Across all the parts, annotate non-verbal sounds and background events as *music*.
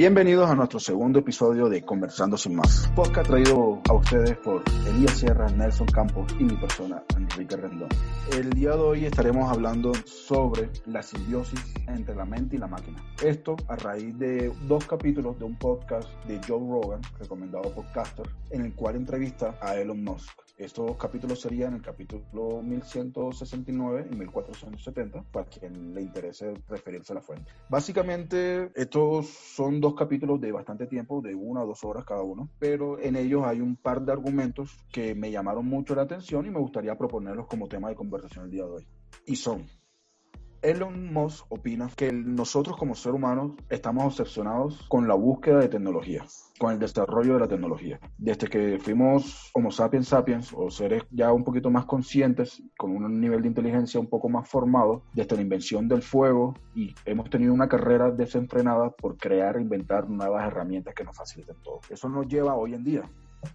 Bienvenidos a nuestro segundo episodio de Conversando Sin Más, podcast traído a ustedes por Elías Sierra, Nelson Campos y mi persona, Enrique Rendón. El día de hoy estaremos hablando sobre la simbiosis entre la mente y la máquina. Esto a raíz de dos capítulos de un podcast de Joe Rogan, recomendado por Caster, en el cual entrevista a Elon Musk. Estos capítulos serían el capítulo 1169 y 1470, para quien le interese referirse a la fuente. Básicamente, estos son dos capítulos de bastante tiempo, de una o dos horas cada uno, pero en ellos hay un par de argumentos que me llamaron mucho la atención y me gustaría como tema de conversación el día de hoy. Y son, Elon Musk opina que nosotros como seres humanos estamos obsesionados con la búsqueda de tecnología, con el desarrollo de la tecnología. Desde que fuimos Homo sapiens sapiens o seres ya un poquito más conscientes, con un nivel de inteligencia un poco más formado, desde la invención del fuego y hemos tenido una carrera desenfrenada por crear e inventar nuevas herramientas que nos faciliten todo. Eso nos lleva hoy en día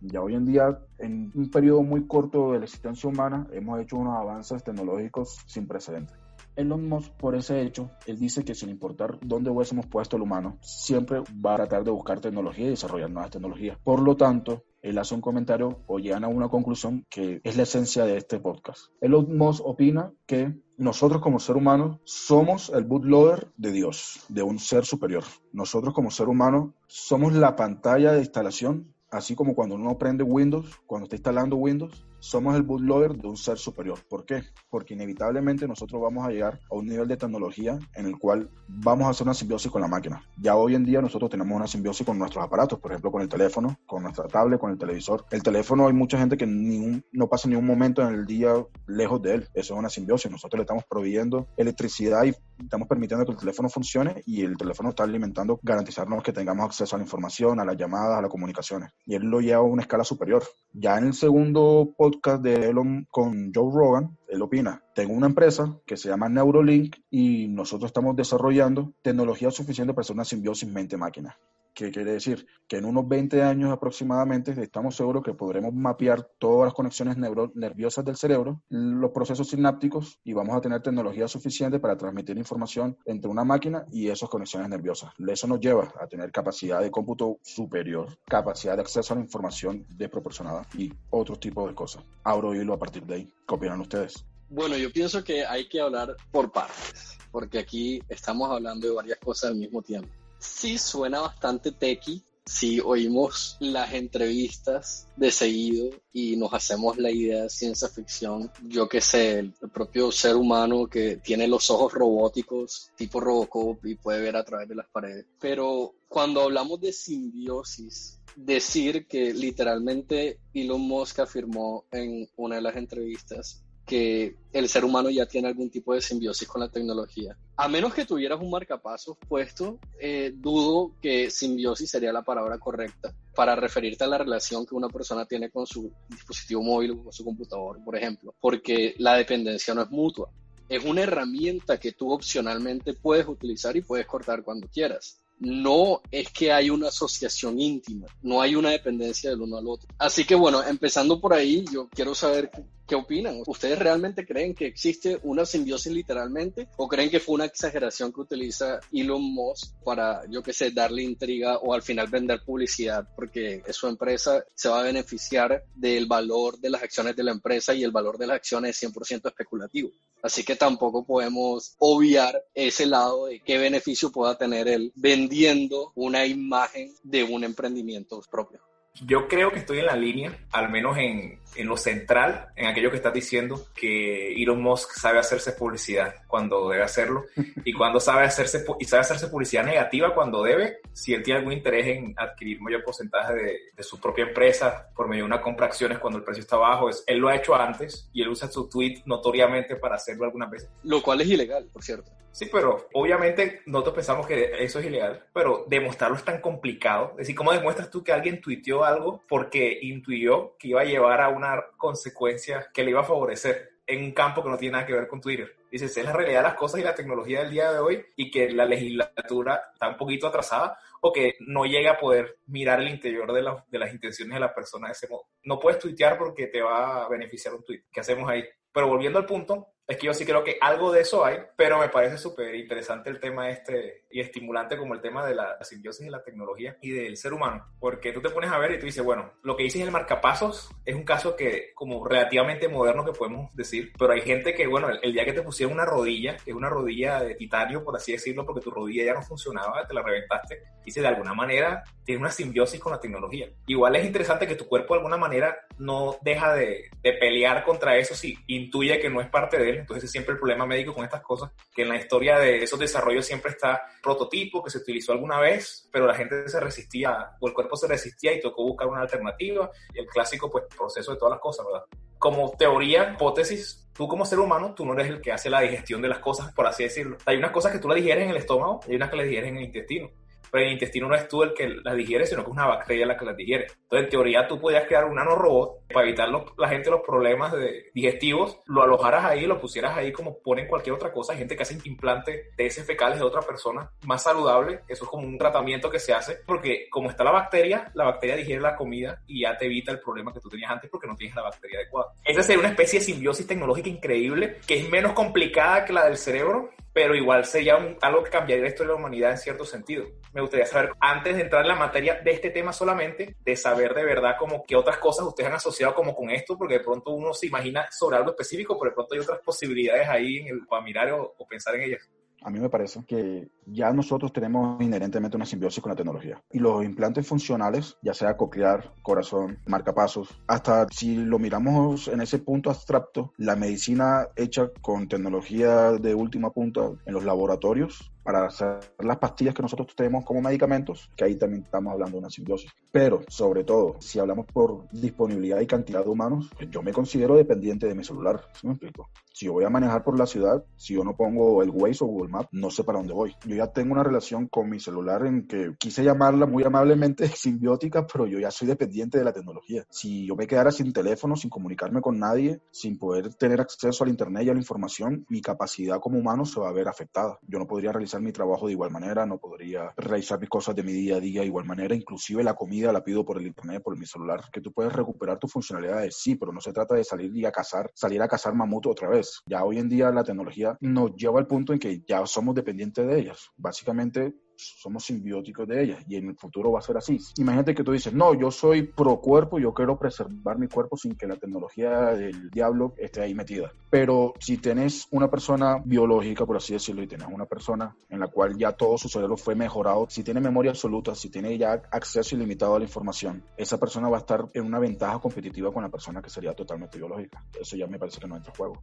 ya hoy en día, en un periodo muy corto de la existencia humana, hemos hecho unos avances tecnológicos sin precedentes. Elon Musk, por ese hecho, él dice que sin importar dónde hubiésemos puesto el humano, siempre va a tratar de buscar tecnología y desarrollar nuevas tecnologías. Por lo tanto, él hace un comentario o llegan a una conclusión que es la esencia de este podcast. Elon Musk opina que nosotros como ser humano somos el bootloader de Dios, de un ser superior. Nosotros como ser humano somos la pantalla de instalación así como cuando uno prende Windows, cuando está instalando Windows, somos el bootloader de un ser superior. ¿Por qué? Porque inevitablemente nosotros vamos a llegar a un nivel de tecnología en el cual vamos a hacer una simbiosis con la máquina. Ya hoy en día nosotros tenemos una simbiosis con nuestros aparatos, por ejemplo, con el teléfono, con nuestra tablet, con el televisor. El teléfono hay mucha gente que no pasa ni un momento en el día lejos de él. Eso es una simbiosis. Nosotros le estamos proveyendo electricidad y estamos permitiendo que el teléfono funcione y el teléfono está alimentando, garantizarnos que tengamos acceso a la información, a las llamadas, a las comunicaciones. Y él lo lleva a una escala superior. Ya en el segundo podcast de Elon con Joe Rogan, él opina, tengo una empresa que se llama Neurolink y nosotros estamos desarrollando tecnología suficiente para hacer una simbiosis mente-máquina. ¿Qué quiere decir? Que en unos 20 años aproximadamente estamos seguros que podremos mapear todas las conexiones nerviosas del cerebro, los procesos sinápticos y vamos a tener tecnología suficiente para transmitir información entre una máquina y esas conexiones nerviosas. Eso nos lleva a tener capacidad de cómputo superior, capacidad de acceso a la información desproporcionada y otros tipos de cosas. Abro hilo a partir de ahí. ¿Qué opinan ustedes? Bueno, yo pienso que hay que hablar por partes, porque aquí estamos hablando de varias cosas al mismo tiempo sí suena bastante tequi. Si oímos las entrevistas de seguido y nos hacemos la idea de ciencia ficción, yo que sé, el, propio ser humano que tiene los ojos robóticos, tipo Robocop, y puede ver a través de las paredes. Pero cuando hablamos de simbiosis, decir que literalmente Elon Musk afirmó en una de las entrevistas que el ser humano ya tiene algún tipo de simbiosis con la tecnología. A menos que tuvieras un marcapasos puesto, eh, dudo que simbiosis sería la palabra correcta para referirte a la relación que una persona tiene con su dispositivo móvil o su computador, por ejemplo, porque la dependencia no es mutua. Es una herramienta que tú opcionalmente puedes utilizar y puedes cortar cuando quieras no es que hay una asociación íntima, no hay una dependencia del uno al otro. Así que bueno, empezando por ahí, yo quiero saber qué opinan. ¿Ustedes realmente creen que existe una simbiosis literalmente o creen que fue una exageración que utiliza Elon Musk para, yo qué sé, darle intriga o al final vender publicidad porque su empresa se va a beneficiar del valor de las acciones de la empresa y el valor de las acciones es 100% especulativo? Así que tampoco podemos obviar ese lado de qué beneficio pueda tener él vendiendo una imagen de un emprendimiento propio. Yo creo que estoy en la línea, al menos en, en lo central, en aquello que estás diciendo, que Elon Musk sabe hacerse publicidad cuando debe hacerlo y *laughs* cuando sabe hacerse, y sabe hacerse publicidad negativa cuando debe, si él tiene algún interés en adquirir mayor porcentaje de, de su propia empresa por medio de una compra de acciones cuando el precio está bajo, es, él lo ha hecho antes y él usa su tweet notoriamente para hacerlo algunas veces. Lo cual es ilegal, por cierto. Sí, pero obviamente nosotros pensamos que eso es ilegal, pero demostrarlo es tan complicado. Es decir, ¿cómo demuestras tú que alguien tuiteó algo porque intuyó que iba a llevar a una consecuencia que le iba a favorecer en un campo que no tiene nada que ver con Twitter? Dices, es la realidad de las cosas y la tecnología del día de hoy y que la legislatura está un poquito atrasada o que no llega a poder mirar el interior de, de las intenciones de la persona de ese modo. No puedes tuitear porque te va a beneficiar un tweet. ¿Qué hacemos ahí? Pero volviendo al punto, Es que yo sí creo que algo de eso hay, pero me parece súper interesante el tema este y estimulante como el tema de la simbiosis de la tecnología y del ser humano, porque tú te pones a ver y tú dices, bueno, lo que dices el marcapasos es un caso que como relativamente moderno que podemos decir, pero hay gente que, bueno, el, día que te pusieron una rodilla, que es una rodilla de titanio, por así decirlo, porque tu rodilla ya no funcionaba, te la reventaste, dice, de alguna manera tiene una simbiosis con la tecnología. Igual es interesante que tu cuerpo de alguna manera no deja de, de pelear contra eso si intuye que no es parte de él entonces es siempre el problema médico con estas cosas, que en la historia de esos desarrollos siempre está prototipo que se utilizó alguna vez, pero la gente se resistía o el cuerpo se resistía y tocó buscar una alternativa. El clásico pues proceso de todas las cosas, ¿verdad? Como teoría, hipótesis, tú como ser humano, tú no eres el que hace la digestión de las cosas, por así decirlo. Hay unas cosas que tú la digieres en el estómago y hay unas que la digieres en el intestino pero el intestino no es tú el que las digiere, sino que es una bacteria la que las digiere. Entonces, en teoría, tú podías crear un nanorobot para evitar la gente los problemas de, digestivos, lo alojaras ahí, lo pusieras ahí como ponen cualquier otra cosa. Hay gente que hace implante de ese fecales de otra persona más saludable. Eso es como un tratamiento que se hace porque como está la bacteria, la bacteria digiere la comida y ya te evita el problema que tú tenías antes porque no tienes la bacteria adecuada. Esa sería una especie de simbiosis tecnológica increíble que es menos complicada que la del cerebro, pero igual sería algo que cambiaría la historia de la humanidad en cierto sentido. Me gustaría saber, antes de entrar en la materia de este tema solamente, de saber de verdad como qué otras cosas ustedes han asociado como con esto, porque de pronto uno se imagina sobre algo específico, pero de pronto hay otras posibilidades ahí en el, para mirar o, o pensar en ellas. A mí me parece que ya nosotros tenemos inherentemente una simbiosis con la tecnología. Y los implantes funcionales, ya sea coclear, corazón, marcapasos, hasta si lo miramos en ese punto abstracto, la medicina hecha con tecnología de última punta en los laboratorios para hacer las pastillas que nosotros tenemos como medicamentos, que ahí también estamos hablando de una simbiosis. Pero, sobre todo, si hablamos por disponibilidad y cantidad de humanos, pues yo me considero dependiente de mi celular. ¿Sí me explico? Si yo voy a manejar por la ciudad, si yo no pongo el Waze o Google Maps, no sé para dónde voy. Yo ya tengo una relación con mi celular en que quise llamarla muy amablemente *laughs* simbiótica, pero yo ya soy dependiente de la tecnología. Si yo me quedara sin teléfono, sin comunicarme con nadie, sin poder tener acceso al Internet y a la información, mi capacidad como humano se va a ver afectada. Yo no podría realizar mi trabajo de igual manera, no podría realizar mis cosas de mi día a día de igual manera, inclusive la comida la pido por el Internet, por mi celular, que tú puedes recuperar tus funcionalidades, sí, pero no se trata de salir y a cazar, salir a cazar mamut otra vez. Ya hoy en día la tecnología nos lleva al punto en que ya somos dependientes de ellas. Básicamente somos simbióticos de ellas y en el futuro va a ser así. Imagínate que tú dices, no, yo soy pro cuerpo, yo quiero preservar mi cuerpo sin que la tecnología del diablo esté ahí metida. Pero si tienes una persona biológica, por así decirlo, y tienes una persona en la cual ya todo su cerebro fue mejorado, si tiene memoria absoluta, si tiene ya acceso ilimitado a la información, esa persona va a estar en una ventaja competitiva con la persona que sería totalmente biológica. Eso ya me parece que no entra en juego.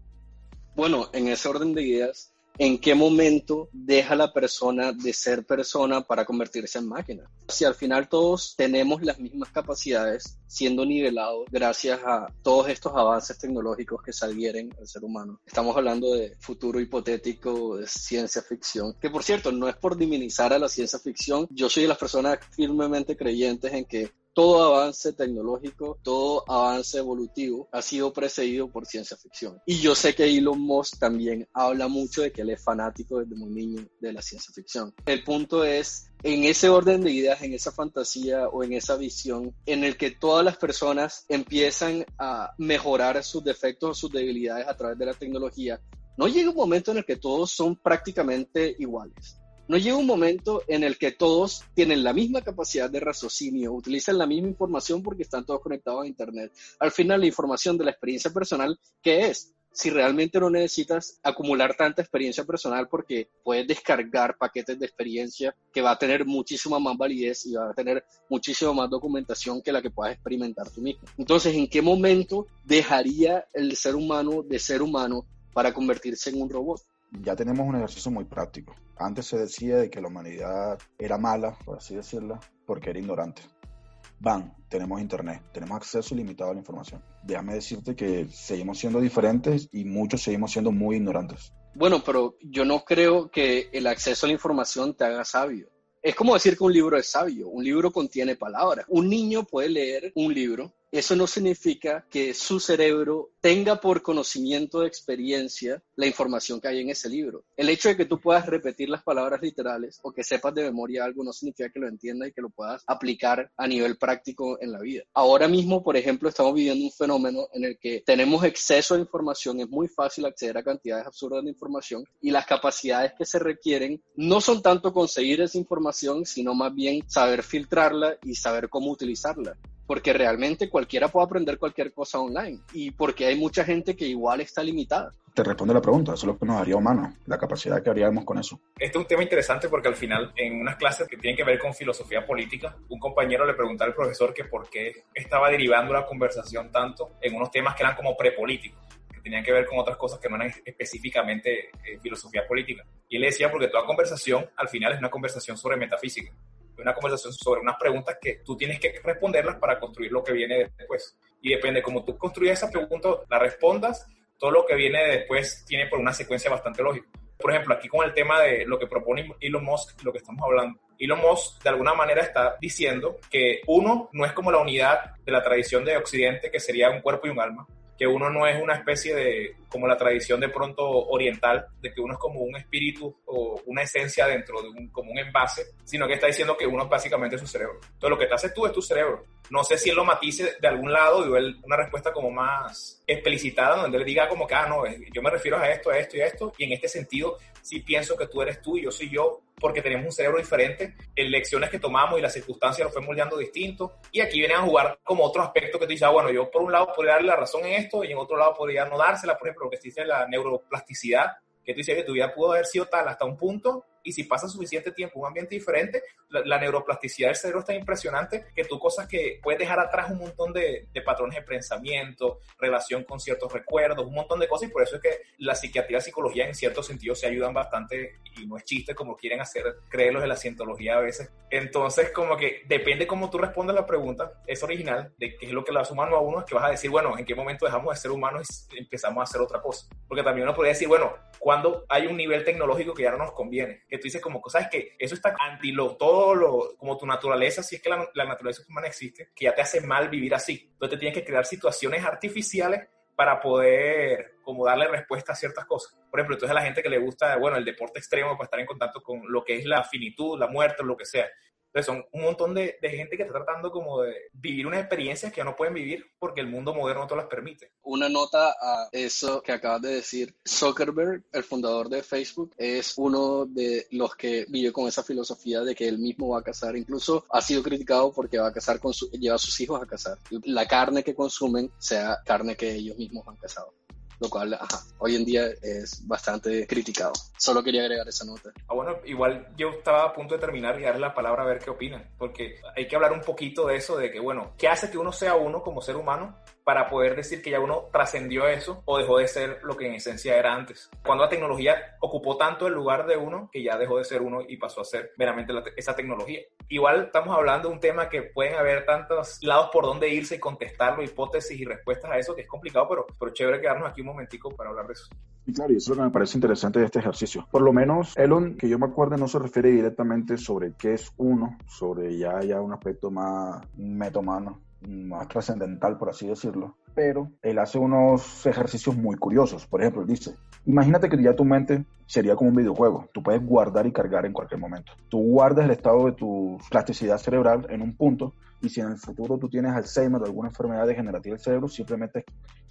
Bueno, en ese orden de ideas, en qué momento deja la persona de ser persona para convertirse en máquina. Si al final todos tenemos las mismas capacidades, siendo nivelados gracias a todos estos avances tecnológicos que salvieren al ser humano. Estamos hablando de futuro hipotético, de ciencia ficción, que por cierto no es por diminizar a la ciencia ficción, yo soy de las personas firmemente creyentes en que todo avance tecnológico, todo avance evolutivo ha sido precedido por ciencia ficción. Y yo sé que Elon Musk también habla mucho de que él es fanático desde muy niño de la ciencia ficción. El punto es, en ese orden de ideas, en esa fantasía o en esa visión en el que todas las personas empiezan a mejorar sus defectos o sus debilidades a través de la tecnología, no llega un momento en el que todos son prácticamente iguales no llega un momento en el que todos tienen la misma capacidad de raciocinio, utilizan la misma información porque están todos conectados a Internet. Al final, la información de la experiencia personal, ¿qué es? Si realmente no necesitas acumular tanta experiencia personal porque puedes descargar paquetes de experiencia que va a tener muchísima más validez y va a tener muchísima más documentación que la que puedas experimentar tú mismo. Entonces, ¿en qué momento dejaría el ser humano de ser humano para convertirse en un robot? Ya tenemos un ejercicio muy práctico. Antes se decía de que la humanidad era mala, por así decirlo, porque era ignorante. Van, tenemos internet, tenemos acceso ilimitado a la información. Déjame decirte que seguimos siendo diferentes y muchos seguimos siendo muy ignorantes. Bueno, pero yo no creo que el acceso a la información te haga sabio. Es como decir que un libro es sabio. Un libro contiene palabras. Un niño puede leer un libro eso no significa que su cerebro tenga por conocimiento de experiencia la información que hay en ese libro. El hecho de que tú puedas repetir las palabras literales o que sepas de memoria algo no significa que lo entiendas y que lo puedas aplicar a nivel práctico en la vida. Ahora mismo, por ejemplo, estamos viviendo un fenómeno en el que tenemos exceso de información, es muy fácil acceder a cantidades absurdas de información y las capacidades que se requieren no son tanto conseguir esa información, sino más bien saber filtrarla y saber cómo utilizarla porque realmente cualquiera puede aprender cualquier cosa online y porque hay mucha gente que igual está limitada. Te responde la pregunta, eso es lo que nos haría humano, la capacidad que haríamos con eso. Este es un tema interesante porque al final, en unas clases que tienen que ver con filosofía política, un compañero le preguntaba al profesor que por qué estaba derivando la conversación tanto en unos temas que eran como prepolíticos que tenían que ver con otras cosas que no eran específicamente eh, filosofía política. Y él le decía, porque toda conversación al final es una conversación sobre metafísica una conversación sobre unas preguntas que tú tienes que responderlas para construir lo que viene después. Y depende de cómo tú construyas esa pregunta, la respondas, todo lo que viene después tiene por una secuencia bastante lógica. Por ejemplo, aquí con el tema de lo que propone Elon Musk, lo que estamos hablando. Elon Musk de alguna manera está diciendo que uno no es como la unidad de la tradición de Occidente, que sería un cuerpo y un alma, que uno no es una especie de, como la tradición de pronto oriental, de que uno es como un espíritu o una esencia dentro de un, como un envase, sino que está diciendo que uno básicamente es su cerebro. Entonces lo que te haces tú es tu cerebro. No sé si él lo matice de algún lado y una respuesta como más explicitada, donde él diga como que, ah, no, yo me refiero a esto, a esto y a esto, y en este sentido sí pienso que tú eres tú y yo soy yo, porque tenemos un cerebro diferente, en lecciones que tomamos y las circunstancias lo fue moldeando distinto. Y aquí vienen a jugar como otro aspecto que tú dices, ah, bueno, yo por un lado podría darle la razón en esto y en otro lado podría no dársela, por ejemplo, lo que se dice la neuroplasticidad, que tú dices que tu vida pudo haber sido tal hasta un punto y si pasa suficiente tiempo en un ambiente diferente, la, neuroplasticidad del cerebro está impresionante que tú cosas que puedes dejar atrás un montón de, de, patrones de pensamiento, relación con ciertos recuerdos, un montón de cosas y por eso es que la psiquiatría y la psicología en cierto sentido se ayudan bastante y no es chiste como quieren hacer creerlos de la cientología a veces. Entonces como que depende cómo tú respondes la pregunta, es original de qué es lo que le hace humano a uno, es que vas a decir, bueno, ¿en qué momento dejamos de ser humanos y empezamos a hacer otra cosa? Porque también uno podría decir, bueno, cuando hay un nivel tecnológico que ya no nos conviene, que tú dices como cosas que eso está anti lo, todo lo, como tu naturaleza, si es que la, la naturaleza humana existe, que ya te hace mal vivir así. Entonces tienes que crear situaciones artificiales para poder como darle respuesta a ciertas cosas. Por ejemplo, entonces a la gente que le gusta, bueno, el deporte extremo para estar en contacto con lo que es la finitud, la muerte, lo que sea. Entonces son un montón de, de, gente que está tratando como de vivir unas experiencias que no pueden vivir porque el mundo moderno no te las permite. Una nota a eso que acabas de decir. Zuckerberg, el fundador de Facebook, es uno de los que vive con esa filosofía de que él mismo va a casar. Incluso ha sido criticado porque va a casar con su, lleva a sus hijos a casar. La carne que consumen sea carne que ellos mismos han casado lo cual hoy en día es bastante criticado. Solo quería agregar esa nota. Ah, bueno, igual yo estaba a punto de terminar y darle la palabra a ver qué opinan, porque hay que hablar un poquito de eso, de que, bueno, ¿qué hace que uno sea uno como ser humano para poder decir que ya uno trascendió eso o dejó de ser lo que en esencia era antes. Cuando la tecnología ocupó tanto el lugar de uno que ya dejó de ser uno y pasó a ser meramente esa tecnología. Igual estamos hablando de un tema que pueden haber tantos lados por donde irse y contestarlo, hipótesis y respuestas a eso, que es complicado, pero, pero chévere quedarnos aquí un momentico para hablar de eso. Y claro, y eso es lo que me parece interesante de este ejercicio. Por lo menos, Elon, que yo me acuerdo, no se refiere directamente sobre qué es uno, sobre ya, ya un aspecto más metomano más trascendental, por así decirlo, pero él hace unos ejercicios muy curiosos. Por ejemplo, él dice, imagínate que ya tu mente sería como un videojuego, tú puedes guardar y cargar en cualquier momento. Tú guardas el estado de tu plasticidad cerebral en un punto y si en el futuro tú tienes Alzheimer o alguna enfermedad degenerativa del cerebro, simplemente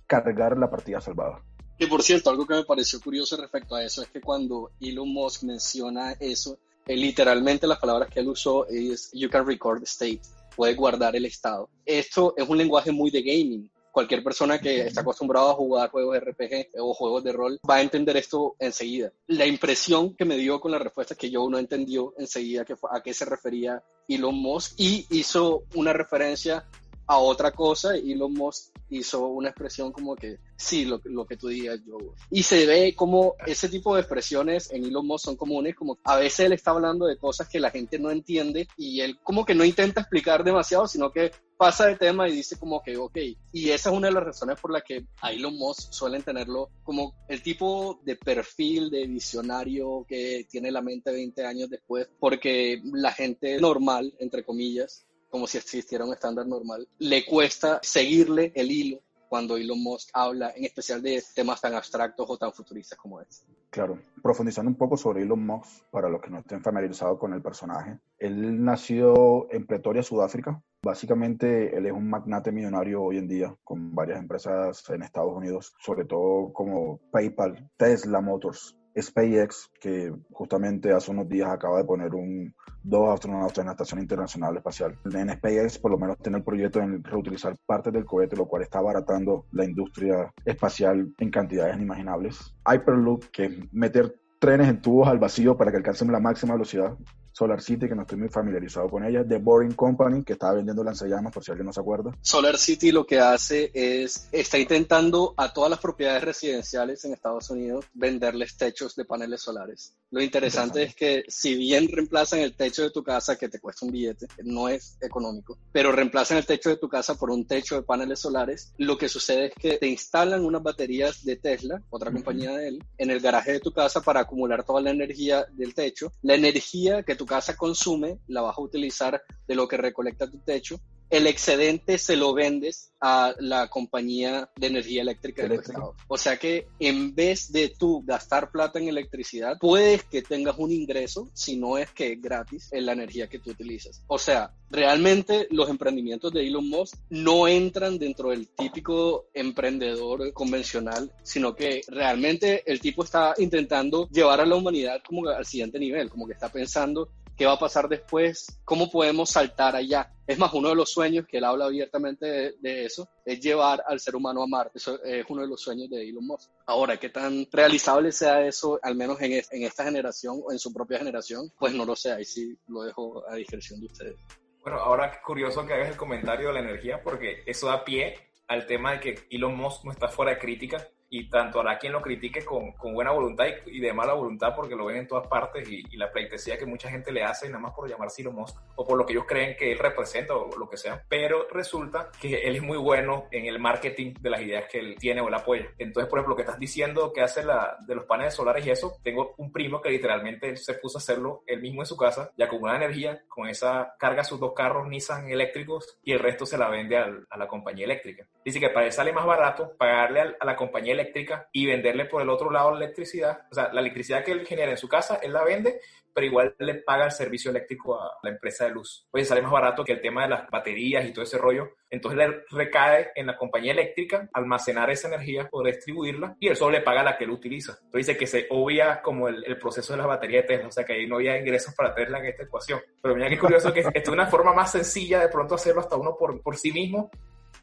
cargar la partida salvada. Y por cierto, algo que me pareció curioso respecto a eso es que cuando Elon Musk menciona eso, eh, literalmente las palabras que él usó es you can record state puede guardar el estado. Esto es un lenguaje muy de gaming. Cualquier persona que está acostumbrado a jugar juegos de RPG o juegos de rol va a entender esto enseguida. La impresión que me dio con la respuesta es que yo no entendió enseguida que a qué se refería Elon Musk y hizo una referencia a otra cosa y Elon Musk hizo una expresión como que sí, lo, lo, que tú digas yo. Y se ve como ese tipo de expresiones en Elon Musk son comunes, como a veces él está hablando de cosas que la gente no entiende y él como que no intenta explicar demasiado, sino que pasa de tema y dice como que, ok, y esa es una de las razones por las que a Elon Musk suelen tenerlo como el tipo de perfil de visionario que tiene la mente 20 años después, porque la gente normal, entre comillas, como si existiera un estándar normal, le cuesta seguirle el hilo cuando Elon Musk habla en especial de temas tan abstractos o tan futuristas como este. Claro, profundizando un poco sobre Elon Musk, para los que no estén familiarizados con el personaje, él nació en Pretoria, Sudáfrica. Básicamente, él es un magnate millonario hoy en día, con varias empresas en Estados Unidos, sobre todo como PayPal, Tesla Motors, SpaceX, que justamente hace unos días acaba de poner un, dos astronautas en la Estación Internacional Espacial. En SpaceX, por lo menos, tiene el proyecto de reutilizar partes del cohete, lo cual está abaratando la industria espacial en cantidades inimaginables. Hyperloop, que meter trenes en tubos al vacío para que alcancen la máxima velocidad. Solar City, que no estoy muy familiarizado con ella, The Boring Company, que estaba vendiendo lanzallamas, por si alguien no se acuerda. Solar City lo que hace es, está intentando a todas las propiedades residenciales en Estados Unidos venderles techos de paneles solares. Lo interesante, es que si bien reemplazan el techo de tu casa, que te cuesta un billete, no es económico, pero reemplazan el techo de tu casa por un techo de paneles solares, lo que sucede es que te instalan unas baterías de Tesla, otra compañía de él, en el garaje de tu casa para acumular toda la energía del techo. La energía que tu casa consume la vas a utilizar de lo que recolecta tu techo el excedente se lo vendes a la compañía de energía eléctrica Estado. O sea que en vez de tú gastar plata en electricidad, puedes que tengas un ingreso, si no es que es gratis, en la energía que tú utilizas. O sea, realmente los emprendimientos de Elon Musk no entran dentro del típico emprendedor convencional, sino que realmente el tipo está intentando llevar a la humanidad como al siguiente nivel, como que está pensando qué va a pasar después, cómo podemos saltar allá. Es más, uno de los sueños que él habla abiertamente de, eso es llevar al ser humano a Marte. Eso es uno de los sueños de Elon Musk. Ahora, qué tan realizable sea eso, al menos en, en esta generación o en su propia generación, pues no lo sé. Ahí sí lo dejo a discreción de ustedes. Bueno, ahora es curioso que hagas el comentario de la energía porque eso da pie al tema de que Elon Musk no está fuera de crítica y tanto hará quien lo critique con, con buena voluntad y, de mala voluntad porque lo ven en todas partes y, la pleitesía que mucha gente le hace nada más por llamar Elon Musk o por lo que ellos creen que él representa o lo que sea. Pero resulta que él es muy bueno en el marketing de las ideas que él tiene o él apoya. Entonces, por ejemplo, lo que estás diciendo que hace la, de los paneles solares y eso, tengo un primo que literalmente se puso a hacerlo él mismo en su casa y acumula energía, con esa carga sus dos carros Nissan eléctricos y el resto se la vende a la compañía eléctrica. Dice que para él sale más barato pagarle a, a la compañía eléctrica eléctrica y venderle por el otro lado la electricidad. O sea, la electricidad que él genera en su casa, él la vende, pero igual le paga el servicio eléctrico a la empresa de luz. Oye, sale más barato que el tema de las baterías y todo ese rollo. Entonces le recae en la compañía eléctrica almacenar esa energía o distribuirla y él solo le paga la que él utiliza. Entonces dice que se obvia como el, el proceso de las baterías de Tesla, o sea que ahí no había ingresos para Tesla en esta ecuación. Pero mira qué curioso que esto es una forma más sencilla de pronto hacerlo hasta uno por, por sí mismo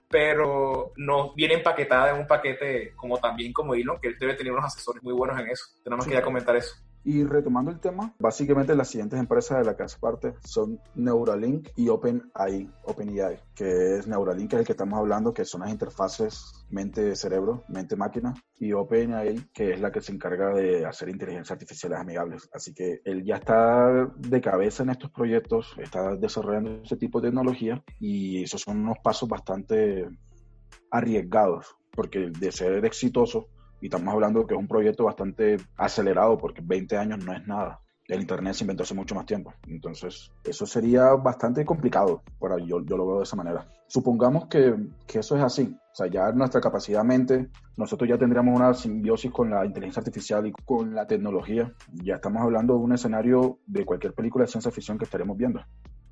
pero no viene empaquetada en un paquete como también como Elon, que él debe tener unos asesores muy buenos en eso. Tenemos que ya comentar eso. Y retomando el tema, básicamente las siguientes empresas de la que hace parte son Neuralink y OpenAI, OpenAI, que es Neuralink, que es el que estamos hablando, que son las interfaces mente-cerebro, mente-máquina, y OpenAI, que es la que se encarga de hacer inteligencias artificiales amigables. Así que él ya está de cabeza en estos proyectos, está desarrollando este tipo de tecnología y esos son unos pasos bastante arriesgados, porque de ser exitoso, y estamos hablando que es un proyecto bastante acelerado porque 20 años no es nada. El Internet se inventó hace mucho más tiempo. Entonces, eso sería bastante complicado. Para, yo, yo lo veo de esa manera. Supongamos que, que eso es así. O sea, ya nuestra capacidad mente, nosotros ya tendríamos una simbiosis con la inteligencia artificial y con la tecnología. Ya estamos hablando de un escenario de cualquier película de ciencia ficción que estaremos viendo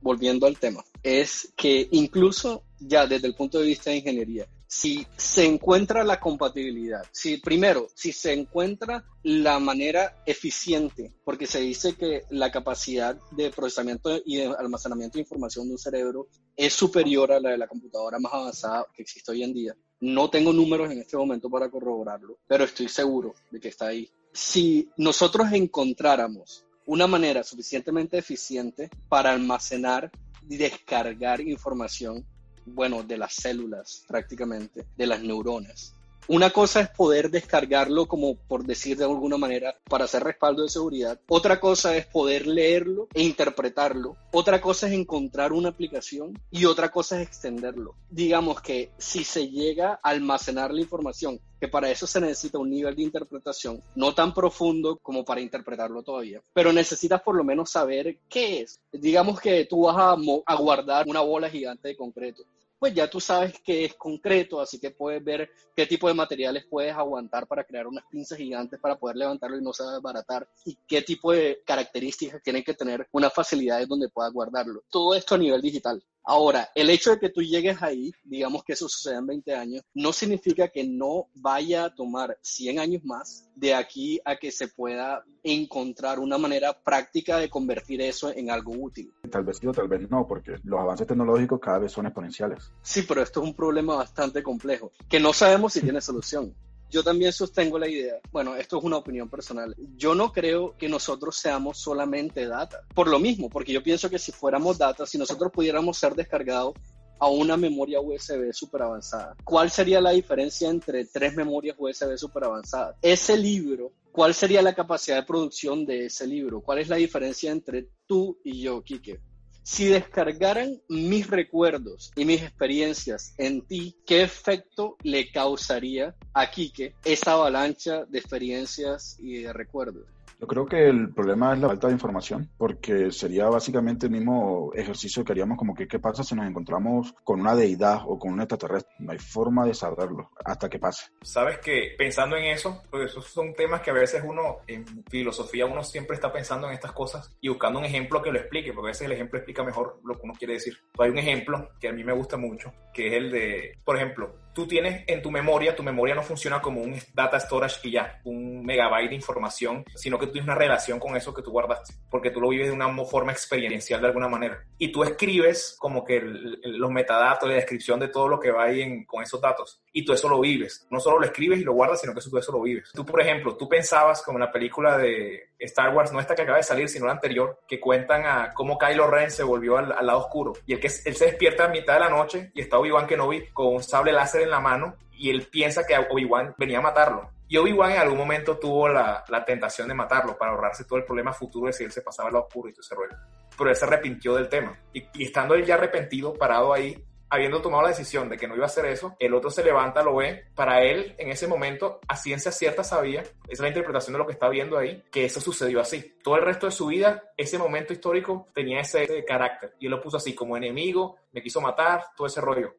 volviendo al tema, es que incluso ya desde el punto de vista de ingeniería, si se encuentra la compatibilidad, si primero, si se encuentra la manera eficiente, porque se dice que la capacidad de procesamiento y de almacenamiento de información de un cerebro es superior a la de la computadora más avanzada que existe hoy en día. No tengo números en este momento para corroborarlo, pero estoy seguro de que está ahí. Si nosotros encontráramos una manera suficientemente eficiente para almacenar y descargar información, bueno, de las células prácticamente, de las neuronas. Una cosa es poder descargarlo como por decir de alguna manera para hacer respaldo de seguridad. Otra cosa es poder leerlo e interpretarlo. Otra cosa es encontrar una aplicación y otra cosa es extenderlo. Digamos que si se llega a almacenar la información que para eso se necesita un nivel de interpretación no tan profundo como para interpretarlo todavía, pero necesitas por lo menos saber qué es. Digamos que tú vas a, guardar una bola gigante de concreto pues ya tú sabes que es concreto, así que puedes ver qué tipo de materiales puedes aguantar para crear unas pinzas gigantes para poder levantarlo y no se desbaratar y qué tipo de características tienen que tener unas facilidades donde puedas guardarlo. Todo esto a nivel digital. Ahora, el hecho de que tú llegues ahí, digamos que eso suceda en 20 años, no significa que no vaya a tomar 100 años más de aquí a que se pueda encontrar una manera práctica de convertir eso en algo útil. Tal vez sí o tal vez no, porque los avances tecnológicos cada vez son exponenciales. Sí, pero esto es un problema bastante complejo, que no sabemos si tiene solución yo también sostengo la idea, bueno, esto es una opinión personal, yo no creo que nosotros seamos solamente data, por lo mismo, porque yo pienso que si fuéramos data, si nosotros pudiéramos ser descargados a una memoria USB super avanzada, ¿cuál sería la diferencia entre tres memorias USB super avanzadas? Ese libro, ¿cuál sería la capacidad de producción de ese libro? ¿Cuál es la diferencia entre tú y yo, Kike? Si descargaran mis recuerdos y mis experiencias en ti, ¿qué efecto le causaría a Kike esa avalancha de experiencias y de recuerdos? Yo creo que el problema es la falta de información, porque sería básicamente el mismo ejercicio que haríamos como que qué pasa si nos encontramos con una deidad o con un extraterrestre. No hay forma de saberlo hasta que pase. Sabes que pensando en eso, pues esos son temas que a veces uno, en filosofía, uno siempre está pensando en estas cosas y buscando un ejemplo que lo explique, porque a veces el ejemplo explica mejor lo que uno quiere decir. hay un ejemplo que a mí me gusta mucho, que es el de, por ejemplo, tú tienes en tu memoria, tu memoria no funciona como un data storage y ya, un megabyte de información, sino que tú tienes una relación con eso que tú guardaste, porque tú lo vives de una forma experiencial de alguna manera. Y tú escribes como que los metadatos, la descripción de todo lo que va ahí con esos datos, y tú eso lo vives. No solo lo escribes y lo guardas, sino que tú eso lo vives. Tú, por ejemplo, tú pensabas como en la película de Star Wars, no esta que acaba de salir, sino la anterior, que cuentan a cómo Kylo Ren se volvió al, lado oscuro, y el que él se despierta a mitad de la noche y está Obi-Wan Kenobi con un sable láser en la mano y él piensa que Obi-Wan venía a matarlo. Y Obi-Wan en algún momento tuvo la, la, tentación de matarlo para ahorrarse todo el problema futuro de si él se pasaba al lado oscuro y todo ese rollo. Pero él se arrepintió del tema. Y, estando él ya arrepentido, parado ahí, habiendo tomado la decisión de que no iba a hacer eso, el otro se levanta, lo ve. Para él, en ese momento, a ciencia cierta sabía, esa es la interpretación de lo que está viendo ahí, que eso sucedió así. Todo el resto de su vida, ese momento histórico tenía ese carácter. Y él lo puso así, como enemigo, me quiso matar, todo ese rollo.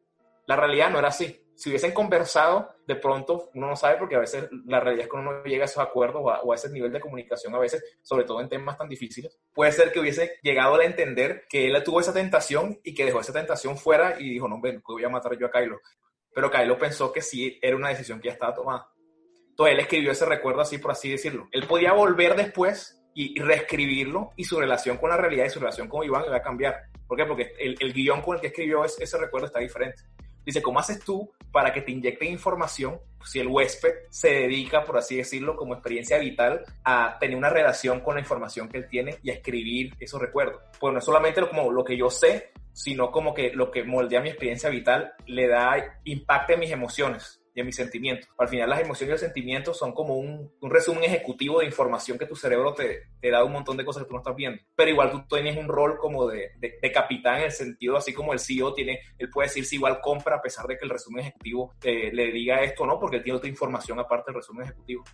La realidad no era así. Si hubiesen conversado, de pronto uno no sabe porque a veces la realidad es que uno no llega a esos acuerdos o a, ese nivel de comunicación a veces, sobre todo en temas tan difíciles. Puede ser que hubiese llegado a entender que él tuvo esa tentación y que dejó esa tentación fuera y dijo, no, ven, voy a matar yo a Kylo. Pero Kylo pensó que sí era una decisión que ya estaba tomada. Entonces él escribió ese recuerdo así, por así decirlo. Él podía volver después y, reescribirlo y su relación con la realidad y su relación con Iván iba a cambiar. ¿Por qué? Porque el, el guion con el que escribió ese recuerdo está diferente. Dice, ¿cómo haces tú para que te inyecten información si el huésped se dedica, por así decirlo, como experiencia vital a tener una relación con la información que él tiene y a escribir esos recuerdos? Pues no es solamente como lo que yo sé, sino como que lo que moldea mi experiencia vital le da impacto en mis emociones mis sentimientos. Al final las emociones y los sentimientos son como un, resumen ejecutivo de información que tu cerebro te, da un montón de cosas que tú no estás viendo. Pero igual tú tienes un rol como de, de, capitán en el sentido, así como el CEO tiene, él puede decir si igual compra a pesar de que el resumen ejecutivo eh, le diga esto o no, porque él tiene otra información aparte del resumen ejecutivo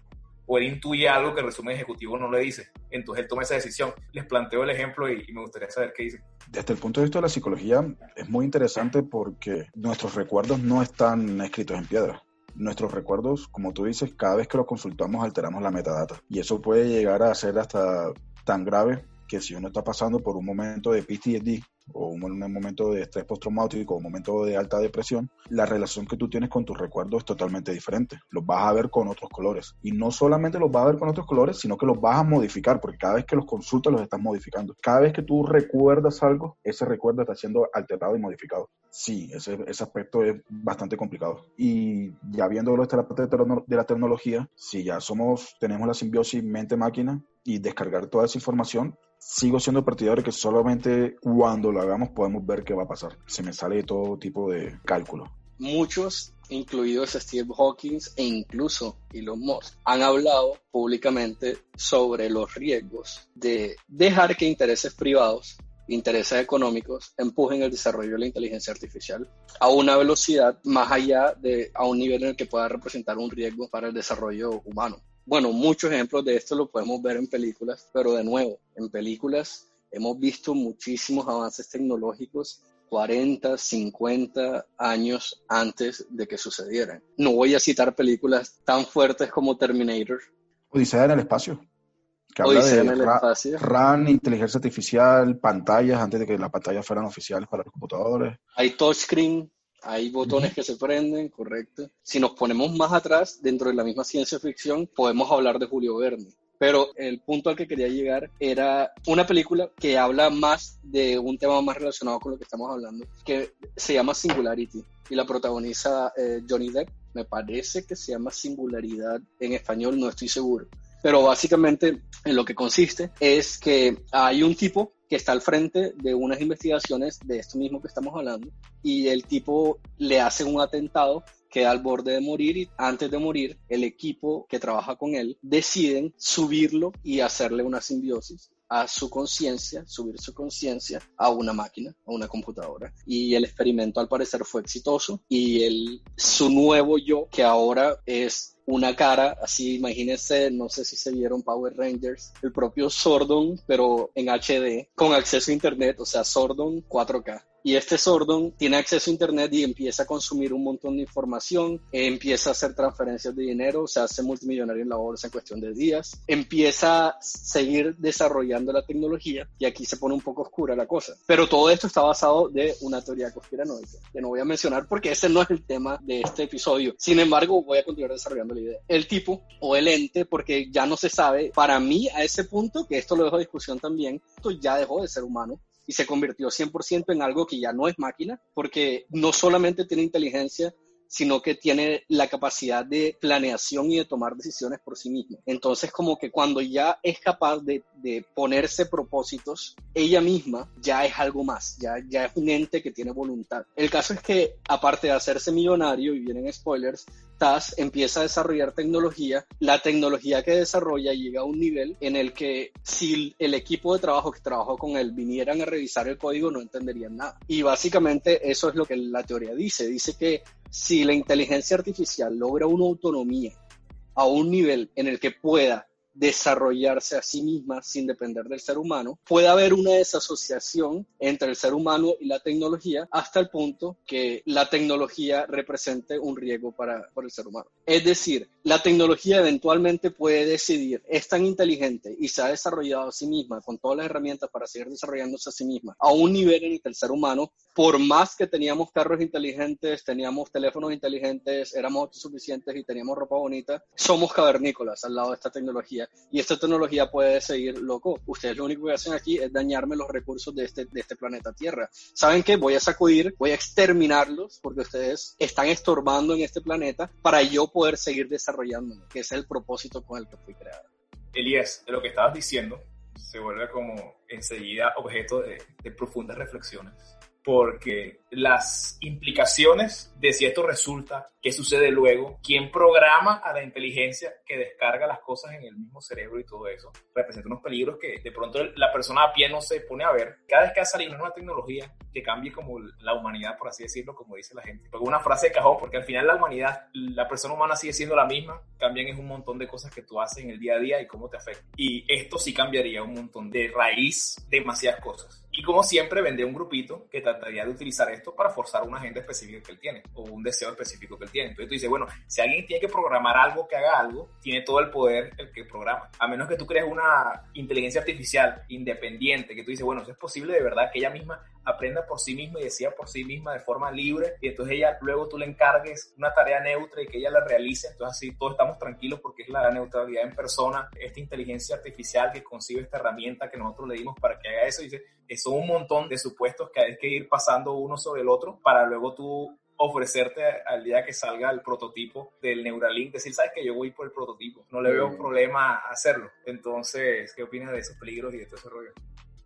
o él intuye algo que el resumen ejecutivo no le dice. Entonces él toma esa decisión. Les planteo el ejemplo y, y, me gustaría saber qué dice. Desde el punto de vista de la psicología es muy interesante porque nuestros recuerdos no están escritos en piedra nuestros recuerdos, como tú dices, cada vez que los consultamos alteramos la metadata. Y eso puede llegar a ser hasta tan grave que si uno está pasando por un momento de PTSD o un, momento de estrés postraumático o un momento de alta depresión, la relación que tú tienes con tus recuerdos es totalmente diferente. Los vas a ver con otros colores. Y no solamente los vas a ver con otros colores, sino que los vas a modificar, porque cada vez que los consultas los estás modificando. Cada vez que tú recuerdas algo, ese recuerdo está siendo alterado y modificado. Sí, ese, ese aspecto es bastante complicado. Y ya viéndolo desde la parte de la tecnología, si ya somos, tenemos la simbiosis mente-máquina y descargar toda esa información, sigo siendo partidario que solamente cuando lo hagamos podemos ver qué va a pasar. Se me sale todo tipo de cálculo. Muchos incluidos Steve Hawking e incluso Elon Musk, han hablado públicamente sobre los riesgos de dejar que intereses privados intereses económicos empujen el desarrollo de la inteligencia artificial a una velocidad más allá de a un nivel en el que pueda representar un riesgo para el desarrollo humano. Bueno, muchos ejemplos de esto lo podemos ver en películas, pero de nuevo, en películas hemos visto muchísimos avances tecnológicos 40, 50 años antes de que sucedieran. No voy a citar películas tan fuertes como Terminator. Odisea en el espacio que habla de RAN, inteligencia artificial, pantallas, antes de que las pantallas fueran oficiales para los computadores. Hay touchscreen, hay botones que se prenden, correcto. Si nos ponemos más atrás, dentro de la misma ciencia ficción, podemos hablar de Julio Verne. Pero el punto al que quería llegar era una película que habla más de un tema más relacionado con lo que estamos hablando, que se llama Singularity y la protagoniza eh, Johnny Depp. Me parece que se llama Singularidad en español, no estoy seguro pero básicamente en lo que consiste es que hay un tipo que está al frente de unas investigaciones de esto mismo que estamos hablando y el tipo le hace un atentado queda al borde de morir y antes de morir el equipo que trabaja con él deciden subirlo y hacerle una simbiosis a su conciencia, subir su conciencia a una máquina, a una computadora. Y el experimento al parecer fue exitoso y el, su nuevo yo, que ahora es una cara, así imagínense, no sé si se vieron Power Rangers, el propio Sordon, pero en HD, con acceso a Internet, o sea, Sordon 4K. Y este Sordon tiene acceso a Internet y empieza a consumir un montón de información, empieza a hacer transferencias de dinero, se hace multimillonario en la bolsa en cuestión de días, empieza a seguir desarrollando la tecnología y aquí se pone un poco oscura la cosa. Pero todo esto está basado de una teoría conspiranoica, que no voy a mencionar porque ese no es el tema de este episodio. Sin embargo, voy a continuar desarrollando la idea. El tipo o el ente, porque ya no se sabe, para mí a ese punto, que esto lo dejo a discusión también, esto ya dejó de ser humano, y se convirtió 100% en algo que ya no es máquina, porque no solamente tiene inteligencia, sino que tiene la capacidad de planeación y de tomar decisiones por sí misma. Entonces, como que cuando ya es capaz de, ponerse propósitos, ella misma ya es algo más, ya, ya es un ente que tiene voluntad. El caso es que, aparte de hacerse millonario, y vienen spoilers, TAS empieza a desarrollar tecnología, la tecnología que desarrolla llega a un nivel en el que si el equipo de trabajo que trabajó con él vinieran a revisar el código no entenderían nada. Y básicamente eso es lo que la teoría dice. Dice que si la inteligencia artificial logra una autonomía a un nivel en el que pueda desarrollarse a sí misma sin depender del ser humano, puede haber una desasociación entre el ser humano y la tecnología hasta el punto que la tecnología represente un riesgo para, para el ser humano. Es decir, la tecnología eventualmente puede decidir, es tan inteligente y se ha desarrollado a sí misma con todas las herramientas para seguir desarrollándose a sí misma a un nivel en el que el ser humano, por más que teníamos carros inteligentes, teníamos teléfonos inteligentes, éramos autosuficientes y teníamos ropa bonita, somos cavernícolas al lado de esta tecnología y esta tecnología puede seguir loco. Ustedes lo único que hacen aquí es dañarme los recursos de este, de este planeta Tierra. ¿Saben qué? Voy a sacudir, voy a exterminarlos porque ustedes están estorbando en este planeta para yo poder seguir desarrollándome, que es el propósito con el que fui creado. Elías, de lo que estabas diciendo, se vuelve como enseguida objeto de, de profundas reflexiones porque las implicaciones de si esto resulta, qué sucede luego, quién programa a la inteligencia que descarga las cosas en el mismo cerebro y todo eso, representa unos peligros que de pronto la persona a pie no se pone a ver. Cada vez que ha salido una nueva tecnología que cambie como la humanidad, por así decirlo, como dice la gente. Porque una frase de cajón, porque al final la humanidad, la persona humana sigue siendo la misma, cambian es un montón de cosas que tú haces en el día a día y cómo te afecta. Y esto sí cambiaría un montón de raíz, demasiadas cosas. Y como siempre, vendría un grupito que trataría de utilizar esto para forzar una agenda específica que él tiene o un deseo específico que él tiene. Entonces tú dices, bueno, si alguien tiene que programar algo que haga algo, tiene todo el poder el que programa. A menos que tú crees una inteligencia artificial independiente, que tú dices, bueno, eso es posible de verdad que ella misma aprenda por sí misma y decida por sí misma de forma libre y entonces ella luego tú le encargues una tarea neutra y que ella la realice, entonces así todos estamos tranquilos porque es la neutralidad en persona, esta inteligencia artificial que concibe esta herramienta que nosotros le dimos para que haga eso, y dice, son un montón de supuestos que hay que ir pasando uno sobre el otro para luego tú ofrecerte al día que salga el prototipo del Neuralink, decir, sabes que yo voy por el prototipo, no le veo problema hacerlo. Entonces, ¿qué opinas de esos peligros y de todo ese rollo?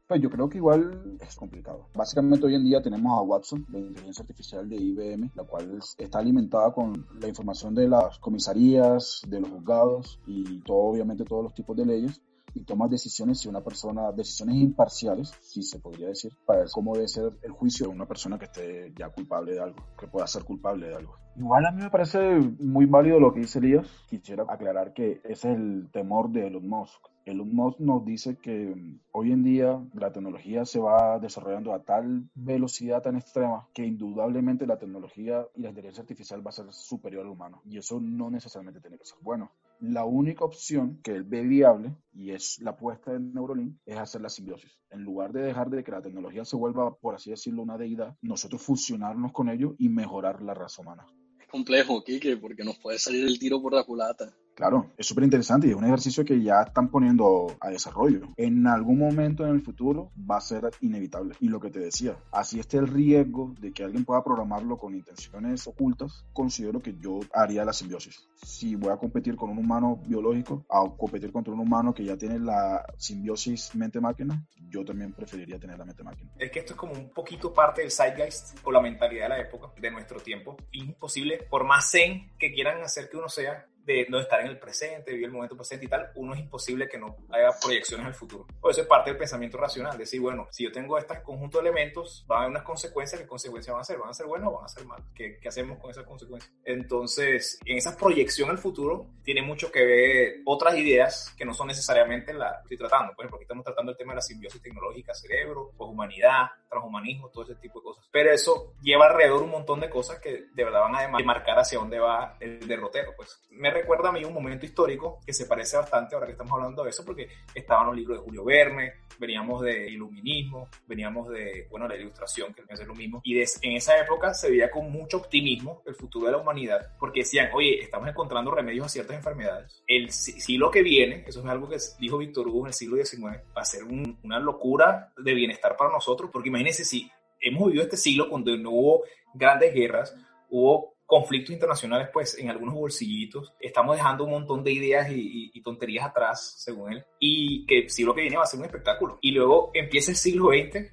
Pues yo creo que igual es complicado. Básicamente hoy en día tenemos a Watson, la inteligencia artificial de IBM, la cual está alimentada con la información de las comisarías, de los juzgados y todo, obviamente todos los tipos de leyes y toma decisiones si una persona, decisiones imparciales, si se podría decir, para ver cómo debe ser el juicio de una persona que esté ya culpable de algo, que pueda ser culpable de algo. Igual a mí me parece muy válido lo que dice Elías. Quisiera aclarar que ese es el temor de Elon Musk. Elon Musk nos dice que hoy en día la tecnología se va desarrollando a tal velocidad tan extrema que indudablemente la tecnología y la inteligencia artificial va a ser superior al humano. Y eso no necesariamente tiene que ser bueno. La única opción que él ve viable, y es la apuesta de Neuralink, es hacer la simbiosis. En lugar de dejar de que la tecnología se vuelva, por así decirlo, una deidad, nosotros fusionarnos con ello y mejorar la raza humana. Es complejo, Kike, porque nos puede salir el tiro por la culata. Claro, es súper interesante y es un ejercicio que ya están poniendo a desarrollo. En algún momento en el futuro va a ser inevitable. Y lo que te decía, así esté el riesgo de que alguien pueda programarlo con intenciones ocultas, considero que yo haría la simbiosis. Si voy a competir con un humano biológico a competir contra un humano que ya tiene la simbiosis mente-máquina, yo también preferiría tener la mente-máquina. Es que esto es como un poquito parte del zeitgeist o la mentalidad de la época, de nuestro tiempo. Imposible, por más zen que quieran hacer que uno sea, de no estar en el presente, vivir el momento presente y tal, uno es imposible que no haya proyecciones al futuro. Por eso es parte del pensamiento racional, decir, bueno, si yo tengo este conjunto de elementos, van a haber unas consecuencias, ¿qué consecuencias van a ser? ¿Van a ser buenas o van a ser malas? ¿Qué, ¿Qué, hacemos con esas consecuencias? Entonces, en esa proyección al futuro, tiene mucho que ver otras ideas que no son necesariamente las que estoy tratando. Por ejemplo, aquí estamos tratando el tema de la simbiosis tecnológica, cerebro, pues humanidad, transhumanismo, todo ese tipo de cosas. Pero eso lleva alrededor un montón de cosas que de verdad van a marcar hacia dónde va el derrotero. Pues me recuerda a mí un momento histórico que se parece bastante ahora que estamos hablando de eso, porque estaban los libros de Julio Verne, veníamos de iluminismo, veníamos de, bueno, la ilustración, que es lo mismo, y en esa época se veía con mucho optimismo el futuro de la humanidad, porque decían, oye, estamos encontrando remedios a ciertas enfermedades. El siglo que viene, eso es algo que dijo Víctor Hugo en el siglo XIX, va a ser una locura de bienestar para nosotros, porque imagínense si hemos vivido este siglo cuando no hubo grandes guerras, hubo conflictos internacionales, pues en algunos bolsillitos. Estamos dejando un montón de ideas y, tonterías atrás, según él, y que el siglo que viene va a ser un espectáculo. Y luego empieza el siglo XX